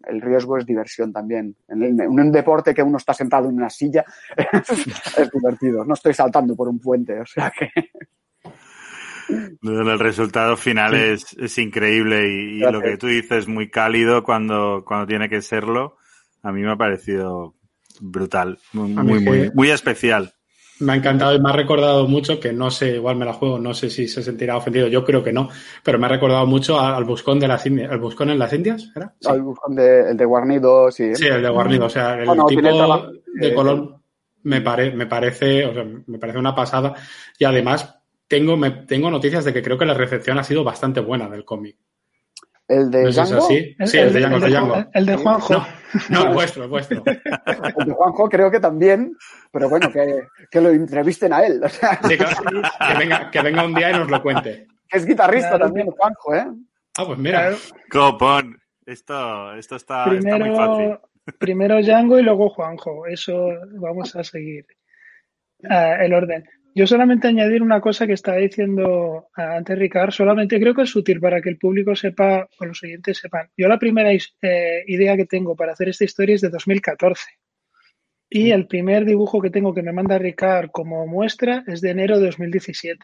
el riesgo es diversión también. En, un deporte que uno está sentado en una silla es divertido. No estoy saltando por un puente, o sea que. El resultado final sí. es, es, increíble y, y lo que tú dices, muy cálido cuando, cuando tiene que serlo. A mí me ha parecido brutal, muy, muy, muy, muy especial me ha encantado y me ha recordado mucho, que no sé, igual me la juego, no sé si se sentirá ofendido, yo creo que no, pero me ha recordado mucho al Buscón de las Indias. ¿El Buscón en las Indias? ¿era? Sí. Al Buscón de, el de Guarnido, sí. Sí, el de Guarnido, o sea, el bueno, tipo de eh, color me, pare, me parece, o sea, me parece una pasada y además tengo, me, tengo noticias de que creo que la recepción ha sido bastante buena del cómic. ¿El de ¿No Django? Sí, sí, el, el, de Django, el de, Django. El de Juanjo. No, no, el vuestro, el vuestro. El de Juanjo creo que también, pero bueno, que, que lo entrevisten a él. O sea. Sí, que, que, venga, que venga un día y nos lo cuente. Es guitarrista claro. también, Juanjo, ¿eh? Ah, pues mira. Claro. Copón. Esto, esto está, primero, está muy fácil. Primero Django y luego Juanjo. Eso vamos a seguir uh, el orden. Yo solamente añadir una cosa que estaba diciendo antes Ricard, solamente creo que es útil para que el público sepa o los oyentes sepan. Yo la primera eh, idea que tengo para hacer esta historia es de 2014. Y el primer dibujo que tengo que me manda Ricard como muestra es de enero de 2017.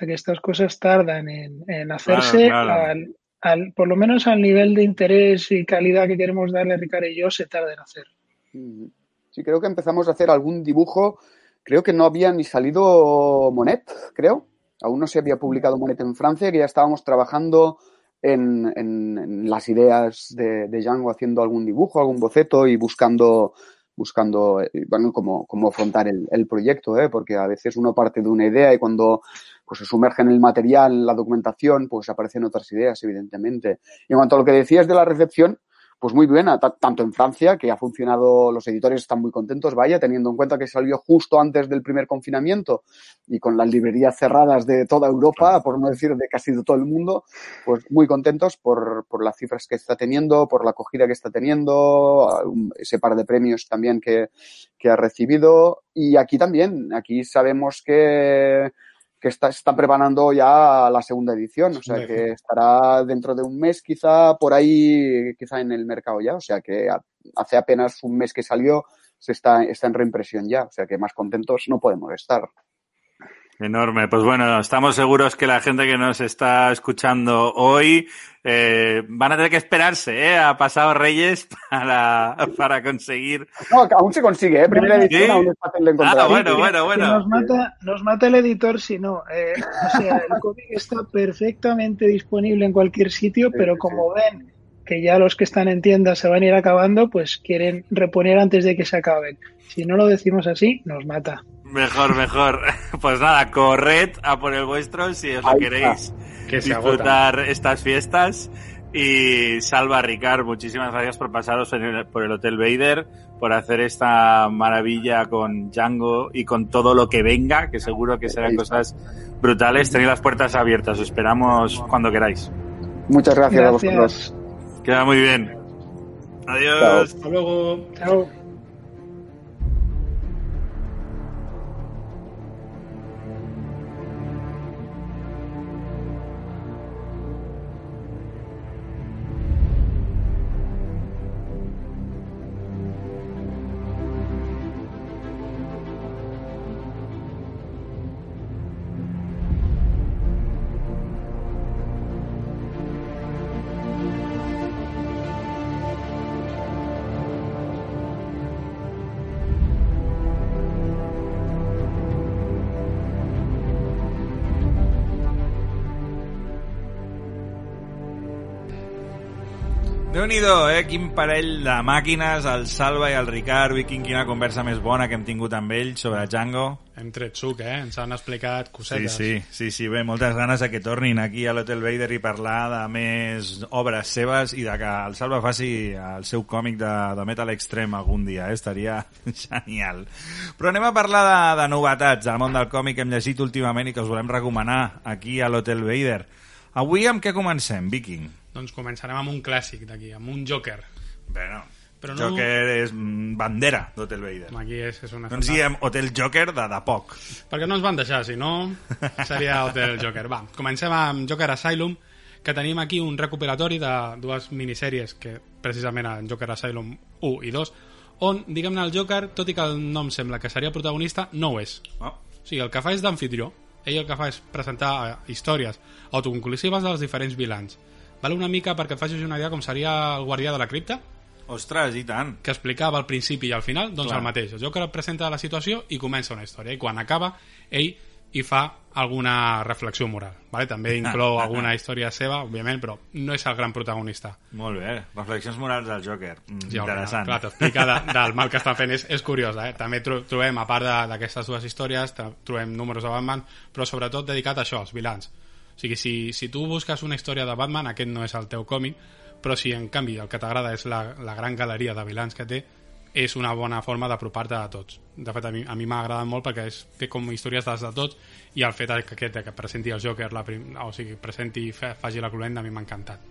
estas cosas tardan en, en hacerse, Claro, claro. Al, al- por lo menos al nivel de interés y calidad que queremos darle a Ricardo y yo, se tarda en hacer. Mm. Sí, creo que empezamos a hacer algún dibujo. Creo que no había ni salido Monet, creo. Aún no se había publicado Monet en Francia, que ya estábamos trabajando en, las ideas de, de Django, haciendo algún dibujo, algún boceto y buscando, buscando eh, bueno, cómo, cómo afrontar el, el proyecto, ¿eh? porque a veces uno parte de una idea y cuando pues, se sumerge en el material, la documentación, pues aparecen otras ideas, evidentemente. Y en cuanto a lo que decías de la recepción, pues muy buena, ta- tanto en Francia, que ha funcionado, los editores están muy contentos, vaya, teniendo en cuenta que salió justo antes del primer confinamiento y con las librerías cerradas de toda Europa, por no decir de casi de todo el mundo, pues muy contentos por, por las cifras que está teniendo, por la acogida que está teniendo, algún- ese par de premios también que, que ha recibido. Y aquí también, aquí sabemos que, que está, se está preparando ya la segunda edición, o sea que estará dentro de un mes quizá por ahí, quizá en el mercado ya, o sea que hace apenas un mes que salió, se está, está en reimpresión ya, o sea que más contentos no podemos estar. Enorme. Pues bueno, estamos seguros que la gente que nos está escuchando hoy eh, van a tener que esperarse eh, a pasado Reyes para, para conseguir. No, aún se consigue, ¿eh? Primera edición ¿sí? aún es fácil de encontrar. Ah, bueno, bueno, que bueno. nos, mata, nos mata el editor si no. Eh, o sea, el cómic está perfectamente disponible en cualquier sitio, pero como ven que ya los que están en tiendas se van a ir acabando, pues quieren reponer antes de que se acaben. Si no lo decimos así, nos mata. Mejor, mejor. Pues nada, corred a por el vuestro si os lo Ahí queréis Que disfrutar estas fiestas. Y Salva, Ricard, muchísimas gracias por pasaros en el- por el Hotel Vader, por hacer esta maravilla con Django y con todo lo que venga, que seguro que serán cosas brutales. Tenéis las puertas abiertas, os esperamos cuando queráis. Muchas gracias, a vosotros. Queda muy bien. Adiós. Hasta luego. Chao. Déu-n'hi-do, eh? Quin parell de màquines, el Salva i el Ricard, quin, quina conversa més bona que hem tingut amb ells sobre Django. Hem tret suc, eh? Ens han explicat Sí, cosetes. sí, sí, sí, bé, moltes ganes de que tornin aquí a l'Hotel Vader i parlar de més obres seves i de que el Salva faci el seu còmic de, de Metal Extreme algun dia, eh? estaria genial. Però anem a parlar de, de novetats del món del còmic que hem llegit últimament i que us volem recomanar aquí a l'Hotel Vader. Avui amb què comencem, Viking? Doncs començarem amb un clàssic d'aquí, amb un Joker. Bueno, Però no- Joker és mm, bandera d'Hotel Vader. Aquí és, és una ens diem Hotel Joker de, de poc. Perquè no ens van deixar, si no, seria Hotel Joker. Va, comencem amb Joker Asylum, que tenim aquí un recopilatori de dues minissèries que precisament en Joker Asylum 1 i 2, on, diguem-ne, el Joker, tot i que el nom sembla que seria protagonista, no ho és. Oh, O sigui, el que fa és d'anfitrió. Ell el que fa és presentar eh, històries autoconclusives dels diferents vilans. Val una mica perquè et facis una idea com seria el guardià de la cripta, ostres, i tant. que explicava al principi i al final, doncs Clar. el mateix. El Joker presenta la situació i comença una història. I quan acaba, ell hi fa alguna reflexió moral. Vale? També inclou alguna història seva, òbviament, però no és el gran protagonista. Molt bé, reflexions morals del Joker. Mm, Sí, interessant. Clar, t'explica de, del mal que estan fent, és, és curiosa. Eh? També tro trobem, a part d'aquestes dues històries, trobem números de Batman, però sobretot dedicat a això, als vilans. O sigui, si, si tu busques una història de Batman, aquest no és el teu còmic, però si en canvi el que t'agrada és la, la gran galeria de vilans que té, és una bona forma d'apropar-te a tots. De fet, a mi m'ha agradat molt perquè és, té com històries des de tots i el fet que, aquest, que presenti el Joker, la prim, o sigui, presenti i fa, faci la cloenda, a mi m'ha encantat.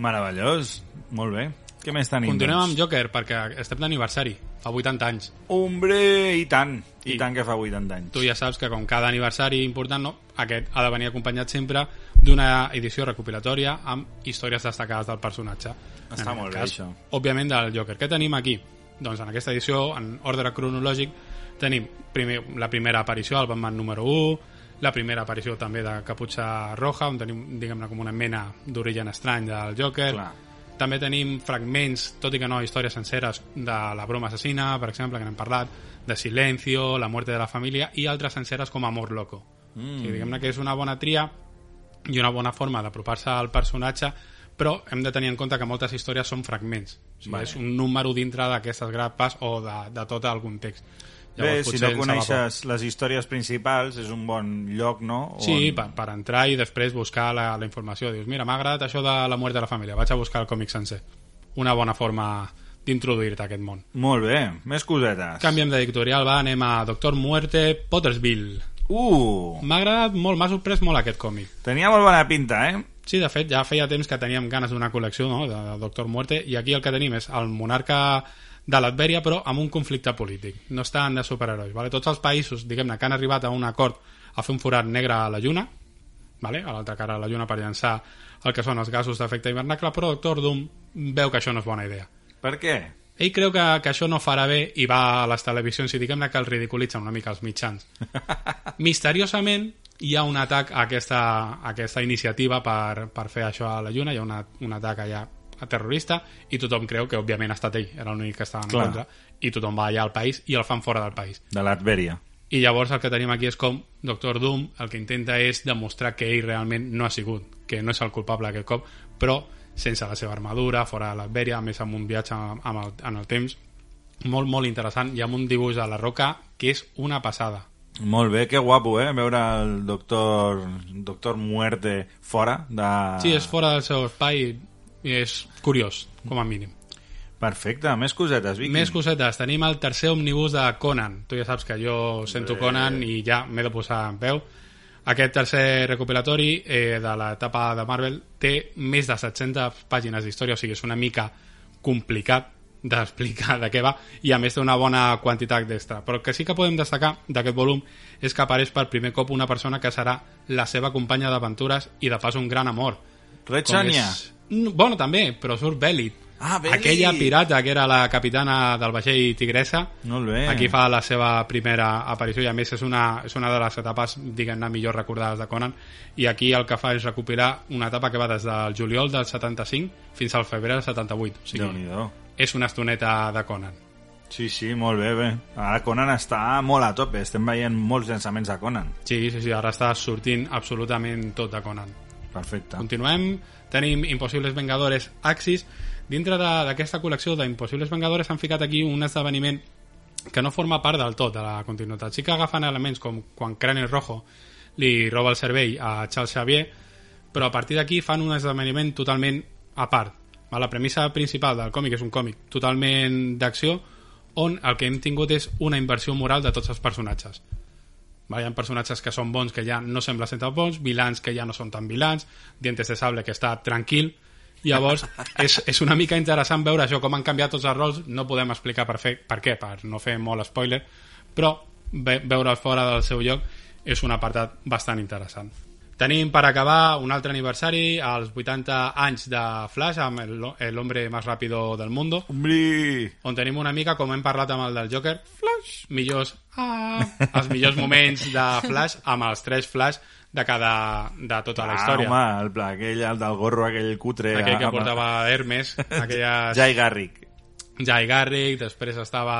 Meravellós, molt bé. Què més tenim? Continuem doncs? amb Joker perquè estem d'aniversari, fa 80 anys. Hombre, i tant. I, I- tant que fa 80 anys. Tu ja saps que com cada aniversari important, no? aquest ha de venir acompanyat sempre d'una edició recopilatòria amb històries destacades del personatge. Està En molt aquest bé, això. Òbviament del Joker. Què tenim aquí? Doncs en aquesta edició, en ordre cronològic, tenim primer, la primera aparició, el Batman número 1, la primera aparició també de Caputxa Roja, on tenim, diguem-ne, com una mena d'origen estrany del Joker. Clar. També tenim fragments, tot i que no històries senceres, de La broma assassina, per exemple, que n'hem parlat, de Silencio, La muerte de la família, i altres senceres com Amor loco. Mm. O sigui, diguem-ne que és una bona tria i una bona forma d'apropar-se al personatge, però hem de tenir en compte que moltes històries són fragments. O sigui, Vale. És un número dintre d'aquestes grapes o de, de tot el context. Bé, si no coneixes les històries principals, és un bon lloc, no? poc. Sí, On- per, per entrar i després buscar la, la informació. Dius, mira, m'ha agradat això de la mort de la família, vaig a buscar el còmic sencer. Una bona forma d'introduir-te a aquest món. Molt bé, més cosetes. Canviem d'editorial, va, anem a Doctor Muerte, Pottersville. Uh, M'ha agradat molt, m'ha sorprès molt aquest còmic. tenia molt bona pinta, eh? Sí, de fet, ja feia temps que teníem ganes d'una col·lecció no? de Doctor Muerte i aquí el que tenim és el monarca de l'Advèria però amb un conflicte polític. No estan de superherois. Vale? Tots els països, diguem-ne, que han arribat a un acord a fer un forat negre a la Lluna, vale? a l'altra cara de la Lluna per llançar el que són els gasos d'efecte hivernacle, però Doctor Doom veu que això no és bona idea. Per què? Ell creu que, que això no farà bé i va a les televisions i diguem-ne que el ridiculitzen una mica els mitjans. Misteriosament hi ha un atac a aquesta, a aquesta iniciativa per, per fer això a la Lluna, hi ha una, un atac allà terrorista i tothom creu que òbviament ha estat ell, era l'únic que estava en Clar. contra i tothom va allà al país i el fan fora del país. De l'Advèria. I llavors el que tenim aquí és com Doctor Doom el que intenta és demostrar que ell realment no ha sigut, que no és el culpable aquest cop, però sense la seva armadura, fora de l'Advèria, a més amb un viatge amb el, en el temps, molt, molt interessant, i amb un dibuix a la roca que és una passada. Molt bé, que guapo, eh? Veure el doctor, doctor Muerte fora de... Sí, és fora del seu espai i és curiós, com a mínim. Perfecte, més cosetes, Vicky. Més cosetes, tenim el tercer omnibus de Conan. Tu ja saps que jo sento Conan i ja m'he de posar en peu. Aquest tercer recopilatori eh, de l'etapa de Marvel té més de 700 pàgines d'història, o sigui, és una mica complicat d'explicar de què va i a més té una bona quantitat d'extra però que sí que podem destacar d'aquest volum és que apareix per primer cop una persona que serà la seva companya d'aventures i de pas un gran amor Red Sonja. és- Bueno, també, però surt Belit. Ah, Belit! Aquella pirata que era la capitana del vaixell Tigressa. Molt bé. Aquí fa la seva primera aparició i a més és una, és una de les etapes, diguem-ne, millor recordades de Conan i aquí el que fa és recuperar una etapa que va des del juliol del 75 fins al febrer del 78. O sigui, és una estoneta de Conan. Sí, sí, molt bé, bé. Ara Conan està molt a tope, estem veient molts llançaments de Conan. Sí, sí, sí, ara està sortint absolutament tot de Conan. Perfecte. Continuem, tenim Impossibles Vengadores Axis. Dintre d'aquesta col·lecció d'Impossibles Vengadores han ficat aquí un esdeveniment que no forma part del tot de la continuïtat. Sí que agafen elements com quan Cráneo Rojo li roba el cervell a Charles Xavier, però a partir d'aquí fan un esdeveniment totalment a part. La premissa principal del còmic és un còmic totalment d'acció on el que hem tingut és una inversió moral de tots els personatges. Va, hi ha personatges que són bons que ja no semblen ser tan bons, vilans que ja no són tan vilans, Dientes de Sable que està tranquil, llavors és, és una mica interessant veure això, com han canviat tots els rols, no podem explicar per, fer, per què, per no fer molt spoiler, però ve, veure fora del seu lloc és un apartat bastant interessant. Tenim per acabar un altre aniversari, els 80 anys de Flash amb el- el hombre más rápido del mundo, Hombre! on tenim una mica, com hem parlat amb el del Joker, Flash, millors, ah, els millors moments de Flash amb els tres Flash de cada de tota la història. Ah, home, el, pla, aquell, el del gorro, aquell cutre... Aquell que amb- portava Hermes, aquelles... Jai Garrick. Jai Garrick, després estava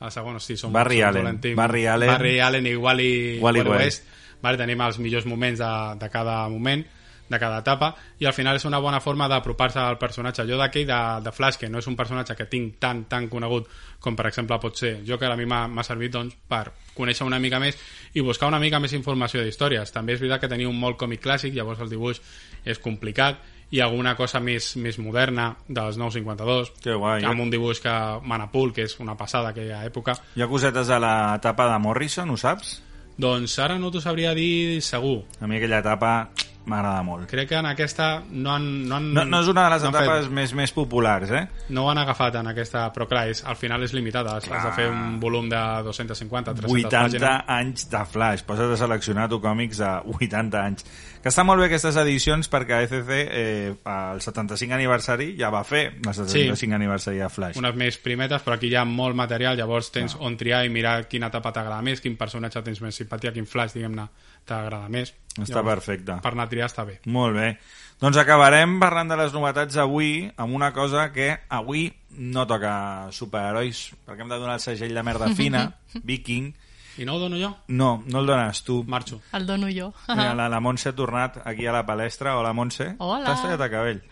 a segons si som Barry som Allen. Barry Allen. Barry Allen i Wally, Wally Wally West. West. Vale, tenim els millors moments de, de cada moment de cada etapa i al final és una bona forma d'apropar-se al personatge jo d'aquell de, de Flash que no és un personatge que tinc tan tan conegut com per exemple pot ser Joker a mi m'ha servit doncs, per conèixer una mica més i buscar una mica més informació d'històries també és veritat que tenia un molt còmic clàssic llavors el dibuix és complicat i alguna cosa més, més moderna dels 952 Que guai. amb un dibuix que Manapul, que és una passada aquella època Hi ha cosetes a l'etapa de Morrison, ho saps? doncs ara no t'ho sabria dir segur A mi aquella etapa m'agrada molt. Crec que en aquesta no han... No, han, No, no és una de les no etapes fet- més, més populars, eh? no ho han agafat en aquesta, però clar, és, al final és limitada. Has, has de fer un volum de 250, 300 80 pàgines. anys de Flash. Posa't a seleccionar tu còmics de 80 anys. Que està molt bé aquestes edicions perquè ECC eh, al 75 aniversari ja va fer el 75 Sí. aniversari de Flash. unes més primetes, però aquí hi ha molt material, llavors tens on triar i mirar quina etapa t'agrada més, quin personatge tens més simpatia, quin flash, diguem-ne, t'agrada més. Està perfecte. Per anar a triar està bé. Molt bé. Doncs acabarem parlant de les novetats avui amb una cosa que avui no toca superherois, perquè hem de donar el segell de merda fina, Viking. I no ho dono jo? No, no el dones tu. Marxo. El dono jo. Mira, la, la Montse ha tornat aquí a la palestra. Hola, Montse. Hola. T'has tallat el cabell.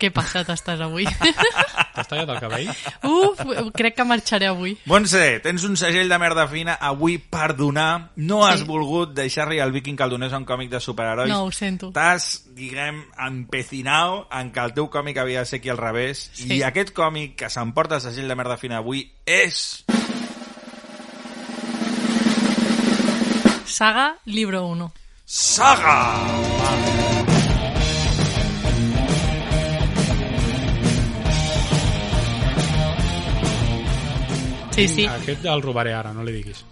Què passat estàs avui? T'has tallat el cabell? Uf, crec que marxaré avui. Montse, tens un segell de merda fina avui per donar. No has Sí. volgut deixar-li al Viking que el donés a un còmic de superherois. No, ho sento. T'has, diguem, empecinat en que el teu còmic havia de ser aquí al revés. Sí. I aquest còmic que s'emporta el segell de merda fina avui és... Saga, libro 1. Saga! Sí, sí. Aquest el robaré ara, no li diguis.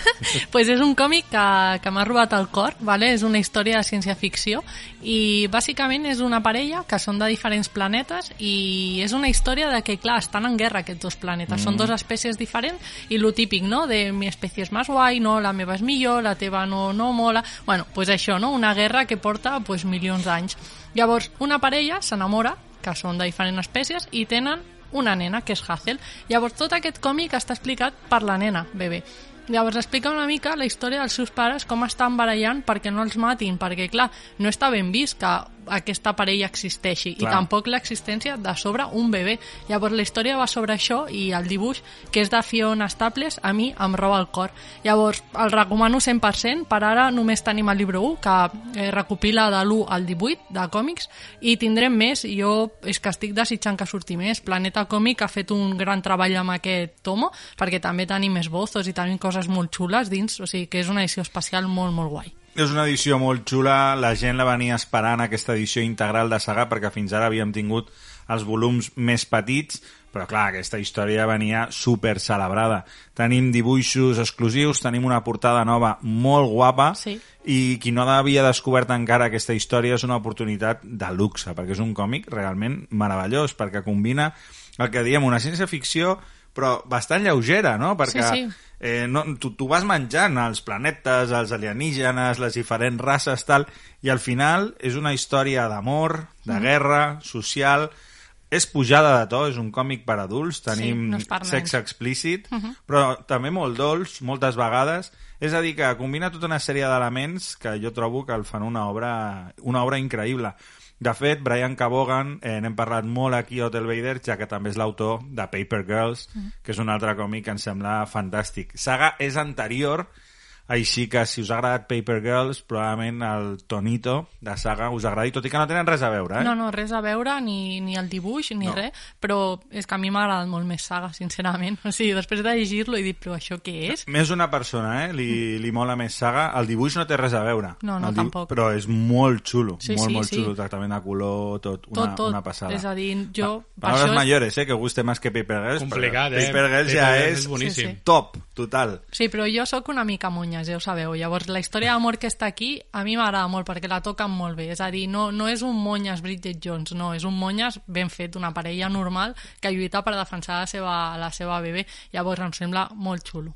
pues és un còmic que, que m'ha robat el cor, vale? és una història de ciència-ficció i bàsicament és una parella que són de diferents planetes i és una història de que, clar, estan en guerra aquests dos planetes, mm. són dues espècies diferents i lo típic, no?, de mi espècie és més guai, no, la meva és millor, la teva no, no mola... Bueno, pues això, no?, una guerra que porta pues, milions d'anys. Llavors, una parella s'enamora, que són de diferents espècies, i tenen una nena, que és Hazel. Llavors, tot aquest còmic està explicat per la nena, bebè. Llavors explica una mica la història dels seus pares, com estan barallant perquè no els matin, perquè clar, no està ben vist que aquesta parella existeixi Clar. i tampoc l'existència de sobre un bebè. Llavors la història va sobre això i el dibuix, que és de Fiona Staples, a mi em roba el cor. Llavors el recomano 100%, per ara només tenim el llibre 1, que eh, recopila de l'1 al 18 de còmics, i tindrem més, jo és que estic desitjant que surti més. Planeta Còmic ha fet un gran treball amb aquest tomo, perquè també tenim esbozos i tenim coses molt xules dins, o sigui que és una edició especial molt, molt guai. És una edició molt xula, la gent la venia esperant aquesta edició integral de saga perquè fins ara havíem tingut els volums més petits, però clar, aquesta història venia super celebrada. Tenim dibuixos exclusius, tenim una portada nova molt guapa Sí. i qui no havia descobert encara aquesta història és una oportunitat de luxe, perquè és un còmic realment meravellós, perquè combina el que diem, una ciència-ficció però bastant lleugera, no? Perquè Sí, sí. Eh, no, tu, tu vas menjant els planetes, els alienígenes, les diferents races, tal, i al final és una història d'amor, Mm. de guerra, social, és pujada de to, és un còmic per adults, tenim no és per nens. sexe explícit, però també molt dolç, moltes vegades, és a dir, que combina tota una sèrie d'elements que jo trobo que el fan una obra, una obra increïble. De fet, Brian Cabogan, eh, n'hem parlat molt aquí a Hotel Vader, ja que també és l'autor de Paper Girls, que és un altre còmic que em sembla fantàstic. Saga és anterior, així que si us ha agradat Paper Girls, probablement el tonito de Saga us agradi, tot i que no tenen res a veure, eh? No, no, res a veure, ni, ni el dibuix, ni No. res, però és que a mi m'ha agradat molt més Saga, sincerament. O sigui, després de llegir-lo he dit, però això què és? Més una persona, eh? Li, li mola més Saga. El dibuix no té res a veure. No, no, el dibu- tampoc. Però és molt xulo, Sí, molt, sí, molt sí. xulo. Tractament de color, tot, una, tot, tot. una passada. És a dir, jo... Pa- Palabras això és- mayores, eh? Que guste más que Paper Girls. Complicat, però eh? Paper Girls ja Paper Girls és, és boníssim. Sí, sí. top, total. Sí, però jo sóc una mica monya, ja ho sabeu. Llavors, la història d'amor que està aquí a mi m'agrada molt perquè la toquen molt bé. És a dir, no, no és un monyes Bridget Jones, no, és un monyes ben fet, una parella normal que lluita per defensar la seva, la seva bebè. Llavors em sembla molt xulo.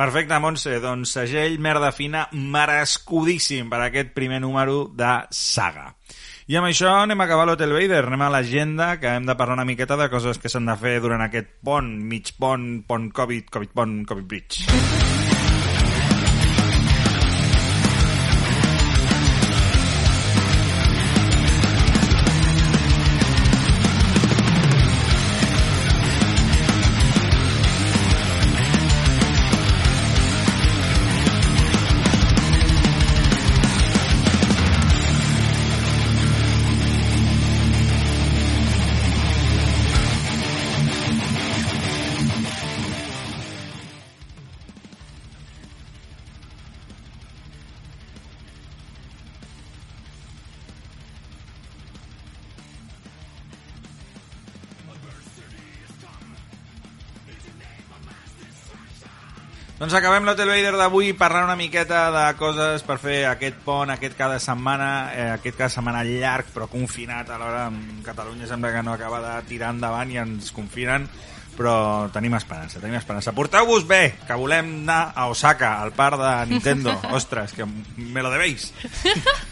Perfecte, Montse. Doncs segell merda fina merescudíssim per aquest primer número de Saga. I amb això anem a acabar l'Hotel Vader, anem a l'agenda, que hem de parlar una miqueta de coses que s'han de fer durant aquest pont, mig pont, pont Covid, Covid pont, Covid bridge. Doncs acabem l'Hotel Vader d'avui parlant una miqueta de coses per fer aquest pont, aquest cada setmana, eh, aquest cada setmana llarg però confinat. Alhora en Catalunya sembla que no acaba de tirar endavant i ens confinen, però tenim esperança, tenim esperança. Porteu-vos bé, que volem anar a Osaka, al parc de Nintendo. Ostres, que me lo debéis.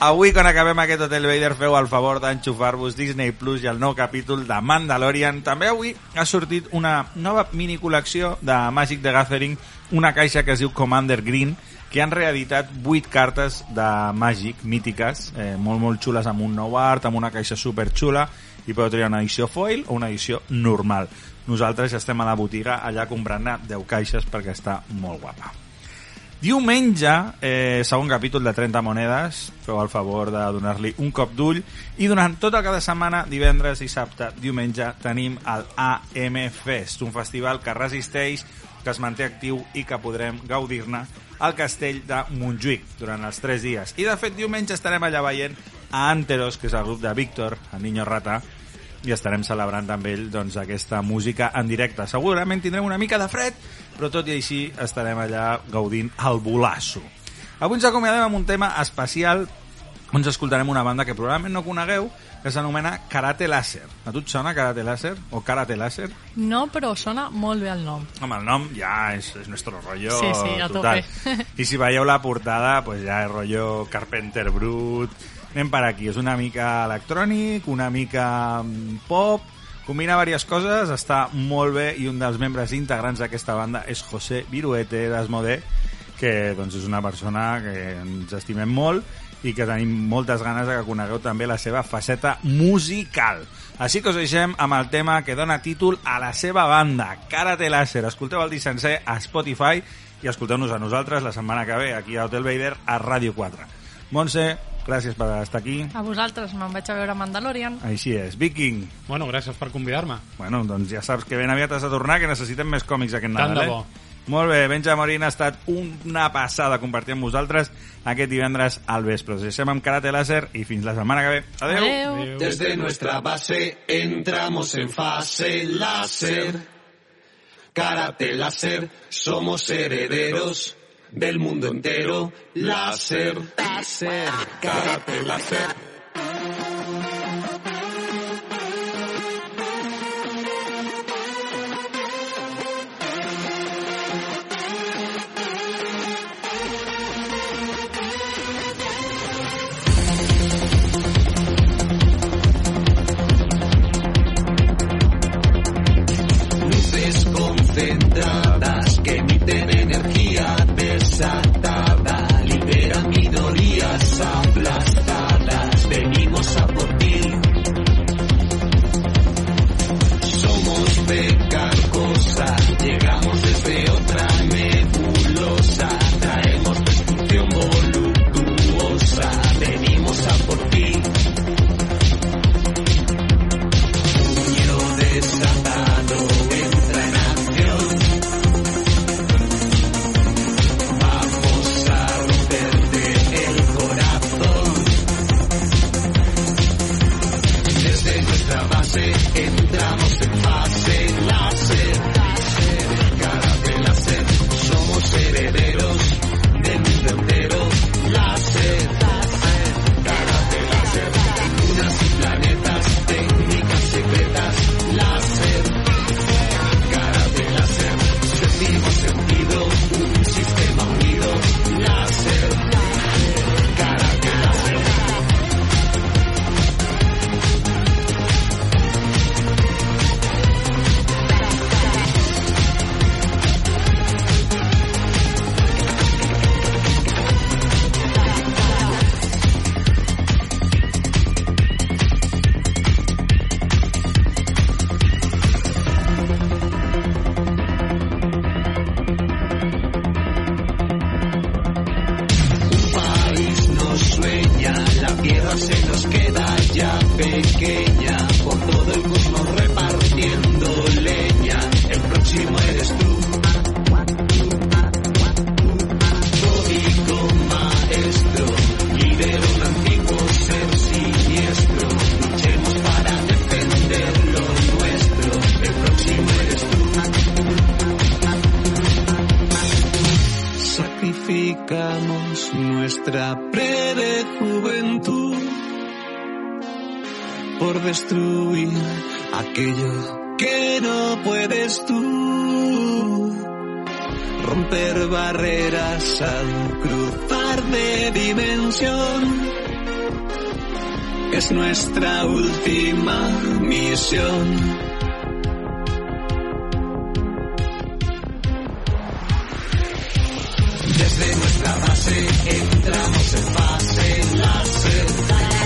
Avui, quan acabem aquest Hotel Vader, feu el favor d'enxufar-vos Disney Plus i el nou capítol de Mandalorian. També avui ha sortit una nova mini col·lecció de Magic the Gathering, una caixa que es diu Commander Green, que han reeditat 8 cartes de Magic mítiques, eh, molt, molt xules, amb un nou art, amb una caixa super xula, i podeu triar una edició foil o una edició normal. Nosaltres ja estem a la botiga allà comprant-ne 10 caixes perquè està molt guapa. Diumenge, eh, segon capítol de 30 monedes, feu el favor de donar-li un cop d'ull, i durant tota cada setmana, divendres, dissabte, diumenge, tenim el AM Fest, un festival que resisteix, que es manté actiu i que podrem gaudir-ne al castell de Montjuïc durant els 3 dies. I de fet, diumenge estarem allà veient a Anteros, que és el grup de Víctor, el Niño Rata, i estarem celebrant amb ell doncs, aquesta música en directe. Segurament tindrem una mica de fred, però tot i així estarem allà gaudint el bolasso. Avui ens acomiadem amb un tema especial on ens escoltarem una banda que probablement no conegueu, que s'anomena Karate Laser. A tu et sona Karate Laser? O Karate Laser? No, però sona molt bé el nom. Home, el nom ja és, és nuestro rollo Sí, sí, a total. tope. I si veieu la portada, pues ja és rollo Carpenter Brut. Anem per aquí. És una mica electrònic, una mica mm, pop, combina diverses coses, està molt bé i un dels membres integrants d'aquesta banda és José Viruete d'Asmodé, que doncs, és una persona que ens estimem molt i que tenim moltes ganes de que conegueu també la seva faceta musical. Així que us deixem amb el tema que dona títol a la seva banda, Karate Laser. Escolteu el disc sencer a Spotify i escolteu-nos a nosaltres la setmana que ve aquí a Hotel Vader a Ràdio 4. Montse, gràcies per estar aquí. A vosaltres me'n vaig a veure Mandalorian. Així és. Viking, Bueno, gràcies per convidar-me. bueno, doncs ja saps que ben aviat has de tornar, que necessitem més còmics aquest Tant Nadal, de eh? bo. Molt bé, Benja Morín ha estat una passada compartir amb vosaltres aquest divendres al vespre. Us deixem amb Karate Láser i fins la setmana que ve. Adéu. Adeu. Adéu. Desde nuestra base entramos en fase láser. Karate láser, somos herederos del mundo entero. Láser, láser, karate láser. Nuestra breve juventud por destruir aquello que no puedes tú. Romper barreras al cruzar de dimensión es nuestra última misión. Desde nuestra base entramos en la láser.